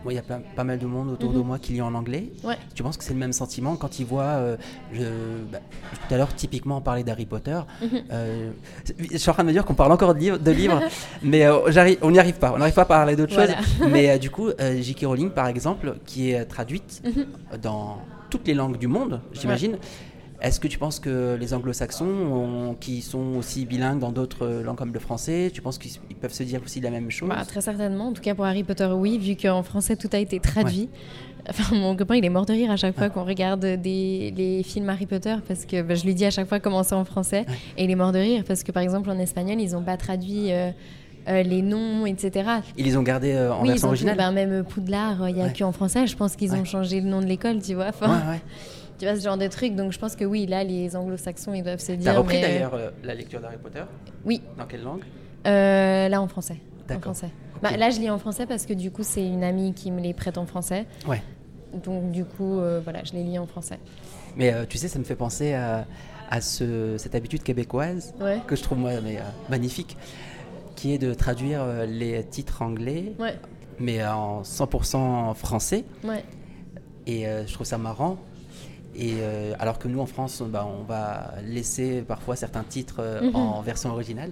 moi il y a pas, pas mal de monde autour de Mhm. moi qui lit en anglais. Ouais. Tu penses que c'est le même sentiment quand ils voient, euh, je- bah, tout à l'heure typiquement on parlait d'Harry Potter. Mhm. Euh, je suis en train de me dire qu'on parle encore de livres, de livres mais euh, on n'y arrive pas. On n'arrive pas à parler d'autre Voilà. chose. Mais du coup, J.K. Rowling par exemple, qui est traduite Mhm. dans toutes les langues du monde, j'imagine. Est-ce que tu penses que les anglo-saxons, ont- qui sont aussi bilingues dans d'autres euh, langues comme le français, tu penses qu'ils ils peuvent se dire aussi la même chose? Bah, très certainement. En tout cas, pour Harry Potter, oui, vu qu'en français, tout a été traduit. Enfin, mon copain, il est mort de rire à chaque fois qu'on regarde des, les films Harry Potter, parce que bah, je lui dis à chaque fois comment c'est en français, et il est mort de rire, parce que par exemple, en espagnol, ils n'ont pas traduit euh, euh, les noms, etc. Ils les ont gardés euh, en oui, version tout, originale bah, même Poudlard, il n'y a Ouais. que en français. Je pense qu'ils ont changé le nom de l'école, tu vois. Enfin, Ouais, ouais. Tu vois, ce genre de truc. Donc, je pense que oui, là, les anglo-saxons, ils doivent se dire. T'as repris mais, euh, d'ailleurs euh, la lecture d'Harry Potter? Oui, Dans quelle langue? Euh, là, en français. En français. Bah, là, je lis en français parce que du coup, c'est une amie qui me les prête en français. Ouais. Donc, du coup, euh, voilà, je les lis en français. Mais tu sais, ça me fait penser à, à ce, cette habitude québécoise Ouais. que je trouve moi mais, magnifique, qui est de traduire les titres anglais, Ouais, mais en 100% français. ouais. Et je trouve ça marrant. Et euh, alors que nous en France, bah, on va laisser parfois certains titres euh, Mhm. en version originale.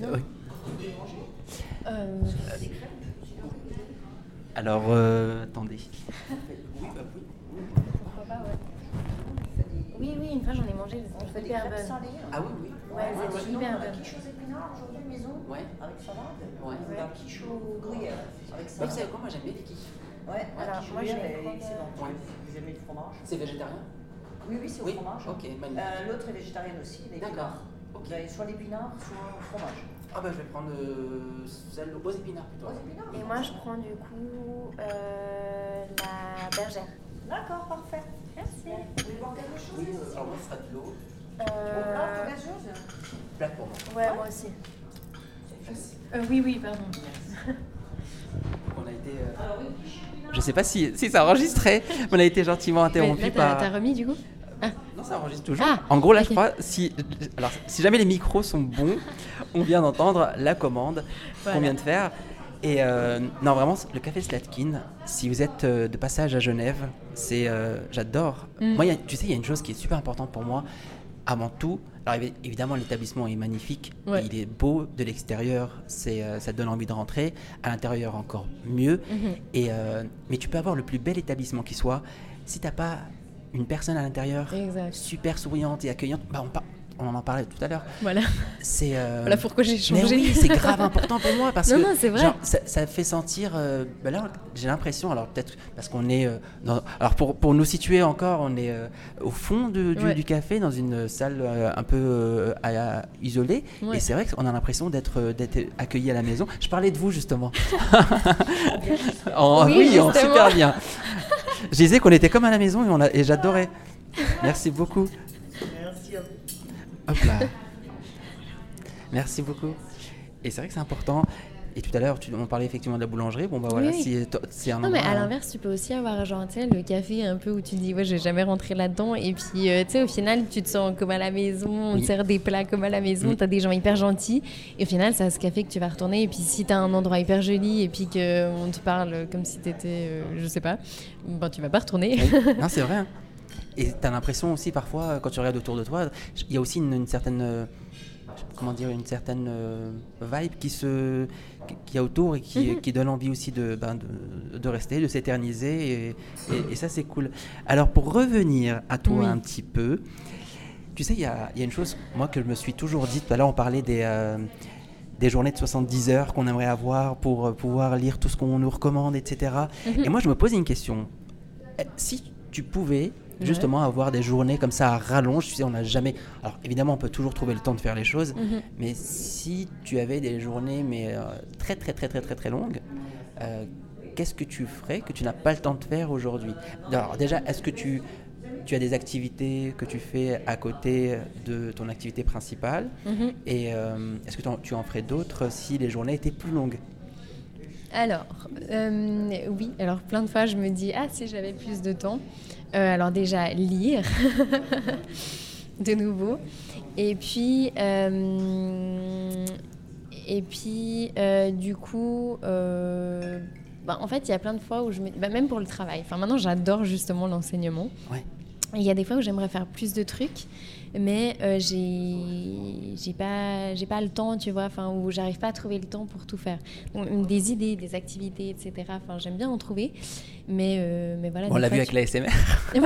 Oui. Euh, Alors, euh, attendez. Oui, oui, une fois, j'en ai mangé. Elles sont hyper bonnes. Ah oui, oui. Ouais, elles étaient hyper bonnes. quiche aux épinards aujourd'hui maison Ouais. avec salade. Ouais. Ou la quiche aux gruyères avec Mais vous savez quoi, moi j'aime bien les quiches. Ouais, quiche moi, je vais est prendre. Ouais. Vous aimez le fromage? C'est végétarien? Oui, oui, c'est Oui. au fromage. Ok, magnifique. Euh, L'autre est végétarienne aussi. D'accord. Ok. Vous avez soit l'épinard, soit au fromage. Ah bah je vais prendre euh, celle aux épinards plutôt. Aux épinards Et moi, je prends du coup euh, la bergère. D'accord, parfait. Merci. Vous voulez boire quelque chose Oui, euh, alors moi ce sera de l'eau. Au plat, Euh, gazeuse Plate pour moi. ouais, moi aussi. Euh, oui, oui, pardon. On a été. euh, Je sais pas si, si ça enregistrait, mais on a été gentiment interrompu par. t'as remis du coup Ah, Non, ça enregistre toujours. Ah, en gros, là, je crois, si, alors, si jamais les micros sont bons, on vient d'entendre la commande qu'on vient de faire. Et euh, non, vraiment, le café Slatkin, si vous êtes euh, de passage à Genève, c'est, euh, j'adore. Mm. Moi, il y a- tu sais, il y a une chose qui est super importante pour moi. Avant tout, alors évidemment, l'établissement est magnifique, Ouais. il est beau de l'extérieur, c'est, euh, ça te donne envie de rentrer. À l'intérieur, encore mieux. Mhm. Et, euh, mais tu peux avoir le plus bel établissement qui soit. Si t'as pas une personne à l'intérieur super souriante et accueillante, bah on, on en parlait tout à l'heure. Voilà. C'est euh, Voilà pourquoi j'ai mais changé. oui, c'est grave important pour moi parce Non, que non, c'est vrai. genre, ça, ça fait sentir. euh, bah là, j'ai l'impression, alors peut-être parce qu'on est. euh, dans- alors pour, pour nous situer encore, on est euh, au fond de- du, Ouais. du café, dans une salle un peu à- isolée. Ouais. Et c'est vrai qu'on a l'impression d'être d'être accueilli à la maison. Je parlais de vous justement. En- Oui, oui, en justement. super bien. Je disais qu'on était comme à la maison et, on a- et j'adorais. Merci beaucoup. Hop là. Merci beaucoup. Et c'est vrai que c'est important. Et tout à l'heure, on parlait effectivement de la boulangerie. Bon, bah voilà, Oui. si to- c'est un Non, mais à euh, l'inverse, tu peux aussi avoir genre, tu sais, le café un peu où tu te dis, ouais, je vais jamais rentrer là-dedans. Et puis, euh, tu sais, au final, tu te sens comme à la maison, on Oui. te sert des plats comme à la maison, Mm. tu as des gens hyper gentils. Et au final, c'est à ce café que tu vas retourner. Et puis, si tu as un endroit hyper joli et puis qu'on te parle comme si tu étais, je sais pas, ben, tu vas pas retourner. Oui. non, c'est vrai. hein. Et tu as l'impression aussi, parfois, euh, quand tu regardes autour de toi, il y a aussi une, une certaine. euh, Comment dire, une certaine euh, vibe qui se, qui- y a autour et qui, Mhm. qui donne envie aussi de, ben, de, de rester, de s'éterniser. Et, et- et ça, c'est cool. Alors, pour revenir à toi Oui. un petit peu, tu sais, il y a, y a une chose, moi, que je me suis toujours dit. Tout à l'heure, on parlait des. euh, des journées de 70 heures qu'on aimerait avoir pour pouvoir lire tout ce qu'on nous recommande, etc. Mhm. Et moi, je me posais une question. Eh, Si tu pouvais justement avoir des journées comme ça à rallonge, tu sais, on n'a jamais... Alors évidemment, on peut toujours trouver le temps de faire les choses, Mhm. mais si tu avais des journées mais euh, très très très très très très longues, euh, qu'est-ce que tu ferais que tu n'as pas le temps de faire aujourd'hui? Alors déjà, est-ce que tu, tu as des activités que tu fais à côté de ton activité principale Mhm. Et euh, est-ce que tu en- tu en ferais d'autres si les journées étaient plus longues? Alors, euh, oui, alors plein de fois je me dis, ah si j'avais plus de temps. Euh, alors déjà, lire, de nouveau. Et puis, euh, et puis euh, du coup, bah, en fait, il y a plein de fois où je me... bah, même pour le travail, enfin maintenant j'adore justement l'enseignement. Ouais. Il y a des fois où j'aimerais faire plus de trucs, mais euh, j'ai j'ai pas j'ai pas le temps, tu vois, enfin où j'arrive pas à trouver le temps pour tout faire. Donc, des idées, des activités, etc. Enfin, j'aime bien en trouver, mais euh, mais voilà. On l'a vu avec tu- la SMR.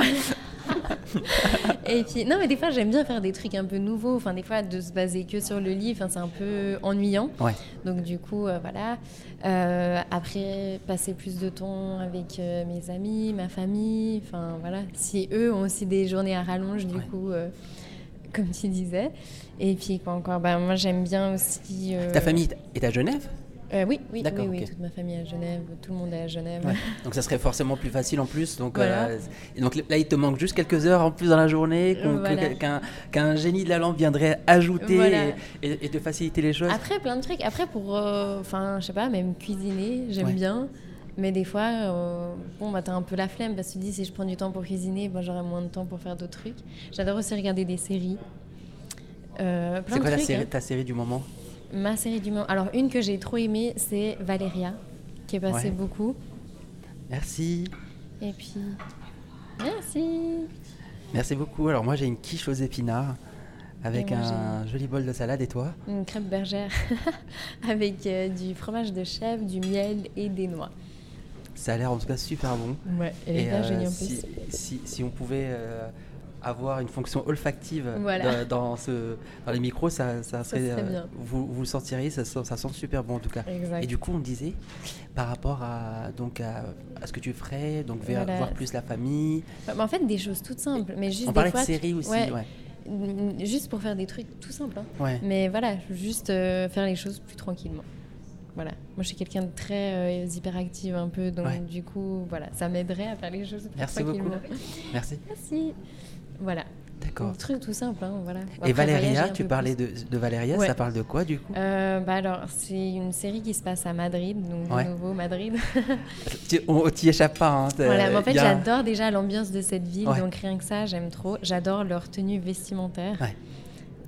et puis, non, mais des fois, j'aime bien faire des trucs un peu nouveaux. Enfin, des fois, de se baser que sur le livre, enfin, c'est un peu ennuyant. Ouais. Donc, du coup, euh, voilà. Euh, après, passer plus de temps avec euh, mes amis, ma famille. Enfin, voilà. Si eux ont aussi des journées à rallonge, du Ouais. coup, comme tu disais. Et puis, quoi encore bah, Moi, j'aime bien aussi. euh, Ta famille est à Genève? Euh, Oui, oui, oui, toute ma famille est à Genève. Tout le monde est à Genève. Ouais. Donc ça serait forcément plus facile en plus. Donc, Voilà. euh, et donc là, il te manque juste quelques heures en plus dans la journée Voilà. qu'un génie de la lampe viendrait ajouter Voilà. et, et- et te faciliter les choses. Après, plein de trucs. Après, pour. euh, Enfin, je sais pas, même cuisiner, j'aime Ouais. bien. Mais des fois, euh, bon, bah, t'as un peu la flemme parce que tu te dis, si je prends du temps pour cuisiner, bah, j'aurai moins de temps pour faire d'autres trucs. J'adore aussi regarder des séries. Euh, C'est quoi la trucs, série, hein. ta série du moment? Ma série du moment. Alors, une que j'ai trop aimée, c'est Valéria, qui est passée Ouais. beaucoup. Merci. Et puis. Merci Merci beaucoup. Alors moi j'ai une quiche aux épinards avec moi, un joli bol de salade et toi? Une crêpe bergère avec euh, du fromage de chèvre, du miel et des noix. Ça a l'air en tout cas super bon. Ouais, elle est bien euh, géniale en si, plus. si, si on pouvait euh, avoir une fonction olfactive Voilà. dans, ce, dans les micros, ça, ça serait, serait euh, vous, vous le sentiriez, ça, sent- ça sent super bon en tout cas. Exact. Et du coup, on disait par rapport à, donc à, à ce que tu ferais, donc vers- voir plus la famille. Bah, en fait, des choses toutes simples. Mais juste on des parlait fois, de tu- séries aussi, ouais, ouais. Juste pour faire des trucs tout simples. hein. Ouais. Mais voilà, juste euh, faire les choses plus tranquillement. Voilà. Moi, je suis quelqu'un de très euh, hyperactive un peu. Donc, Ouais. du coup, voilà, ça m'aiderait à faire les choses Merci beaucoup. tranquillement. Merci. Merci. Voilà. D'accord. truc tout simple, hein, voilà. Et Valéria, tu parlais de, de, Valéria, ça parle de quoi du coup? Euh, bah alors, c'est une série qui se passe à Madrid, donc de nouveau Madrid. tu t'y échappes pas. Hein, voilà, mais en fait, j'adore déjà l'ambiance de cette ville, donc rien que ça, j'aime trop. J'adore leur tenue vestimentaire.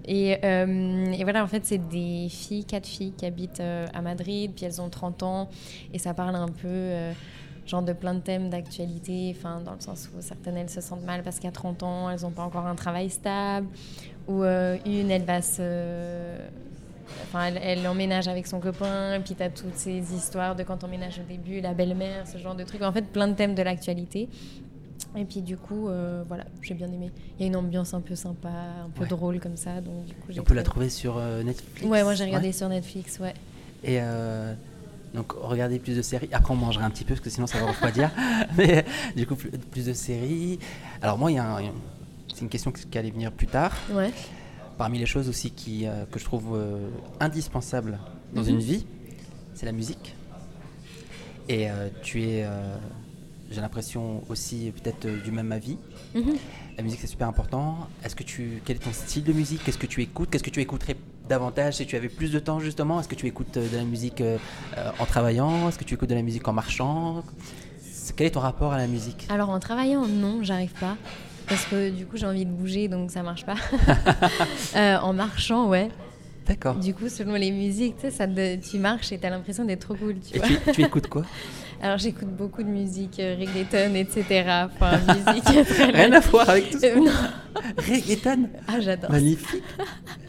Et, euh, et, voilà, en fait, c'est des filles, quatre filles qui habitent euh, à Madrid, puis elles ont 30 ans, et ça parle un peu genre de plein de thèmes d'actualité, enfin dans le sens où certaines elles se sentent mal parce qu'à 30 ans elles n'ont pas encore un travail stable, ou euh, une elle va se, enfin elle, emménage avec son copain, puis tu as toutes ces histoires de quand on emménage au début, la belle-mère, ce genre de trucs, en fait plein de thèmes de l'actualité. Et puis du coup, euh, voilà, j'ai bien aimé. Il y a une ambiance un peu sympa, un peu drôle comme ça, donc du coup. On peut la trouver sur euh, Netflix? Ouais, moi j'ai regardé sur Netflix, ouais. Et donc regardez plus de séries. Après on mangera un petit peu parce que sinon ça va refroidir. Mais du coup plus, de séries. Alors moi il y a c'est une question qui allait venir plus tard. Ouais. Parmi les choses aussi qui, euh, que je trouve euh, indispensables dans mhm. une vie, c'est la musique. Et euh, tu es, j'ai l'impression aussi peut-être du même avis. Mhm. La musique c'est super important. Est-ce que tu, quel est ton style de musique? Qu'est-ce que tu écoutes? Qu'est-ce que tu écouterais davantage si tu avais plus de temps justement? Est-ce que tu écoutes euh, de la musique euh, euh, en travaillant? Est-ce que tu écoutes de la musique en marchant? Quel est ton rapport à la musique? Alors en travaillant, non, j'arrive pas. Parce que du coup j'ai envie de bouger donc ça marche pas. en marchant, ouais. D'accord. Du coup, selon les musiques, ça tu marches et tu as l'impression d'être trop cool. Tu, et tu écoutes quoi? Alors j'écoute beaucoup de musique, euh, reggaeton, etc. Enfin, musique Rien à voir avec tout ça. Euh, reggaeton Ah, j'adore. Magnifique.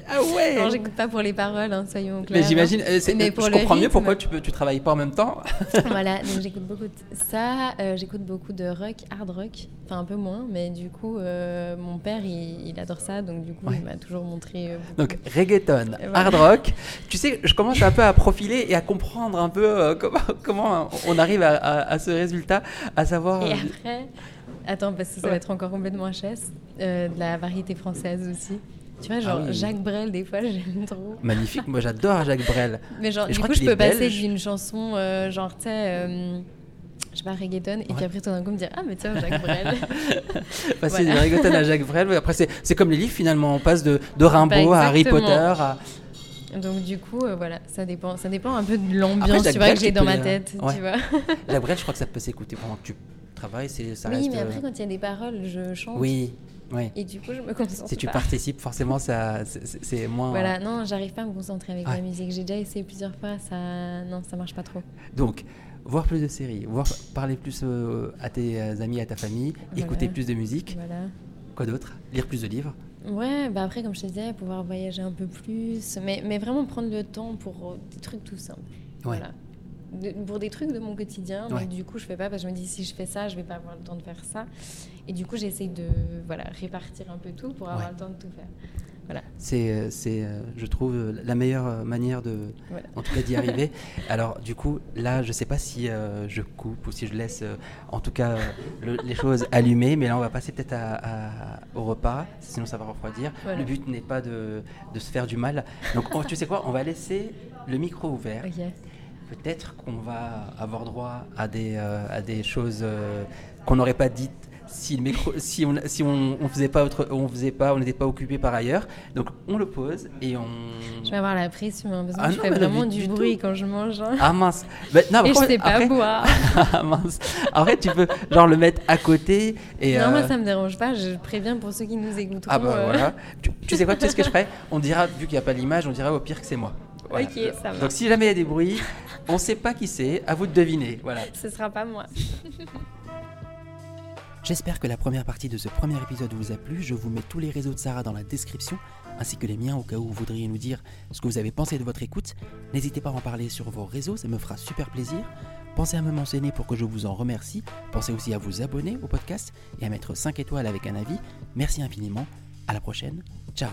Ah ouais Non, j'écoute pas pour les paroles, hein, soyons clairs. Mais j'imagine, euh, je comprends mieux pourquoi tu, peux, tu travailles pas en même temps. voilà, donc j'écoute beaucoup de ça, j'écoute beaucoup de rock, hard rock, enfin un peu moins, mais du coup, mon père, il, adore ça, donc du coup, il m'a toujours montré. donc reggaeton, hard rock, tu sais, je commence un peu à profiler et à comprendre un peu comment, comment on arrive à, ce résultat, à savoir. Et après, attends, parce que ça va être encore complètement HS, euh, de la variété française aussi. Tu vois, genre ah Jacques Brel, des fois, j'aime trop. Magnifique, moi j'adore Jacques Brel. Mais genre, du coup, je peux passer d'une chanson, euh, genre, tu sais, euh, je sais pas, reggaeton, et puis après, tout d'un coup, me dire, ah, mais tiens, Jacques Brel. passer voilà. reggaeton à Jacques Brel, après, c'est comme les livres finalement, on passe de, de Rimbaud bah, à Harry Potter à. Donc du coup, euh, voilà, ça dépend, ça dépend un peu de l'ambiance, tu vois, que j'ai dans ma tête, tu vois. La brèche, je crois que ça peut s'écouter pendant que tu travailles, c'est ça Oui, mais après, euh, quand il y a des paroles, je chante. Oui. Oui. Et du coup, je me concentre. Si tu participes, forcément, ça, c'est moins. Voilà, non, j'arrive pas à me concentrer avec la musique. J'ai déjà essayé plusieurs fois, ça, non, ça marche pas trop. Donc, voir plus de séries, voir parler plus euh, à tes amis, à ta famille, écouter plus de musique. Voilà. Quoi d'autre? Lire plus de livres? Ouais, bah après, comme je te disais, pouvoir voyager un peu plus, mais, mais vraiment prendre le temps pour euh, des trucs tout simples. Voilà. pour des trucs de mon quotidien, du coup, je fais pas parce que je me dis si je fais ça, je vais pas avoir le temps de faire ça. Et du coup, j'essaye de voilà, répartir un peu tout pour avoir le temps de tout faire. C'est, euh, c'est, euh, je trouve, la meilleure manière de, en tout cas, d'y arriver. Alors, du coup, là, je ne sais pas si euh, je coupe ou si je laisse, en tout cas, les choses allumées, mais là, on va passer peut-être au repas, sinon ça va refroidir. Le but n'est pas de, de, se faire du mal. Donc, tu sais quoi, on va laisser le micro ouvert. Peut-être qu'on va avoir droit à des, à des choses qu'on n'aurait pas dites si, le micro, si on si on, on faisait pas autre, on faisait pas, on n'était pas occupé par ailleurs. Donc on le pose et on. Je vais avoir la pression hein, parce que ah je fais vraiment du, bruit quand je mange. Hein. Ah mince. Bah, non, et je sais pas boire. ah mince. Après tu peux genre le mettre à côté et. Non moi euh, ça me dérange pas. Je préviens pour ceux qui nous écoutent. Ah bah euh. voilà. Tu, sais quoi Tu sais ce que je ferais? On dira vu qu'il n'y a pas l'image, on dira au pire que c'est moi. Ok, ça va. Donc si jamais il y a des bruits, on ne sait pas qui c'est. À vous de deviner. Voilà. Ce sera pas moi. J'espère que la première partie de ce premier épisode vous a plu. Je vous mets tous les réseaux de Sarah dans la description, ainsi que les miens au cas où vous voudriez nous dire ce que vous avez pensé de votre écoute. N'hésitez pas à en parler sur vos réseaux, ça me fera super plaisir. Pensez à me mentionner pour que je vous en remercie. Pensez aussi à vous abonner au podcast et à mettre 5 étoiles avec un avis. Merci infiniment. À la prochaine. Ciao.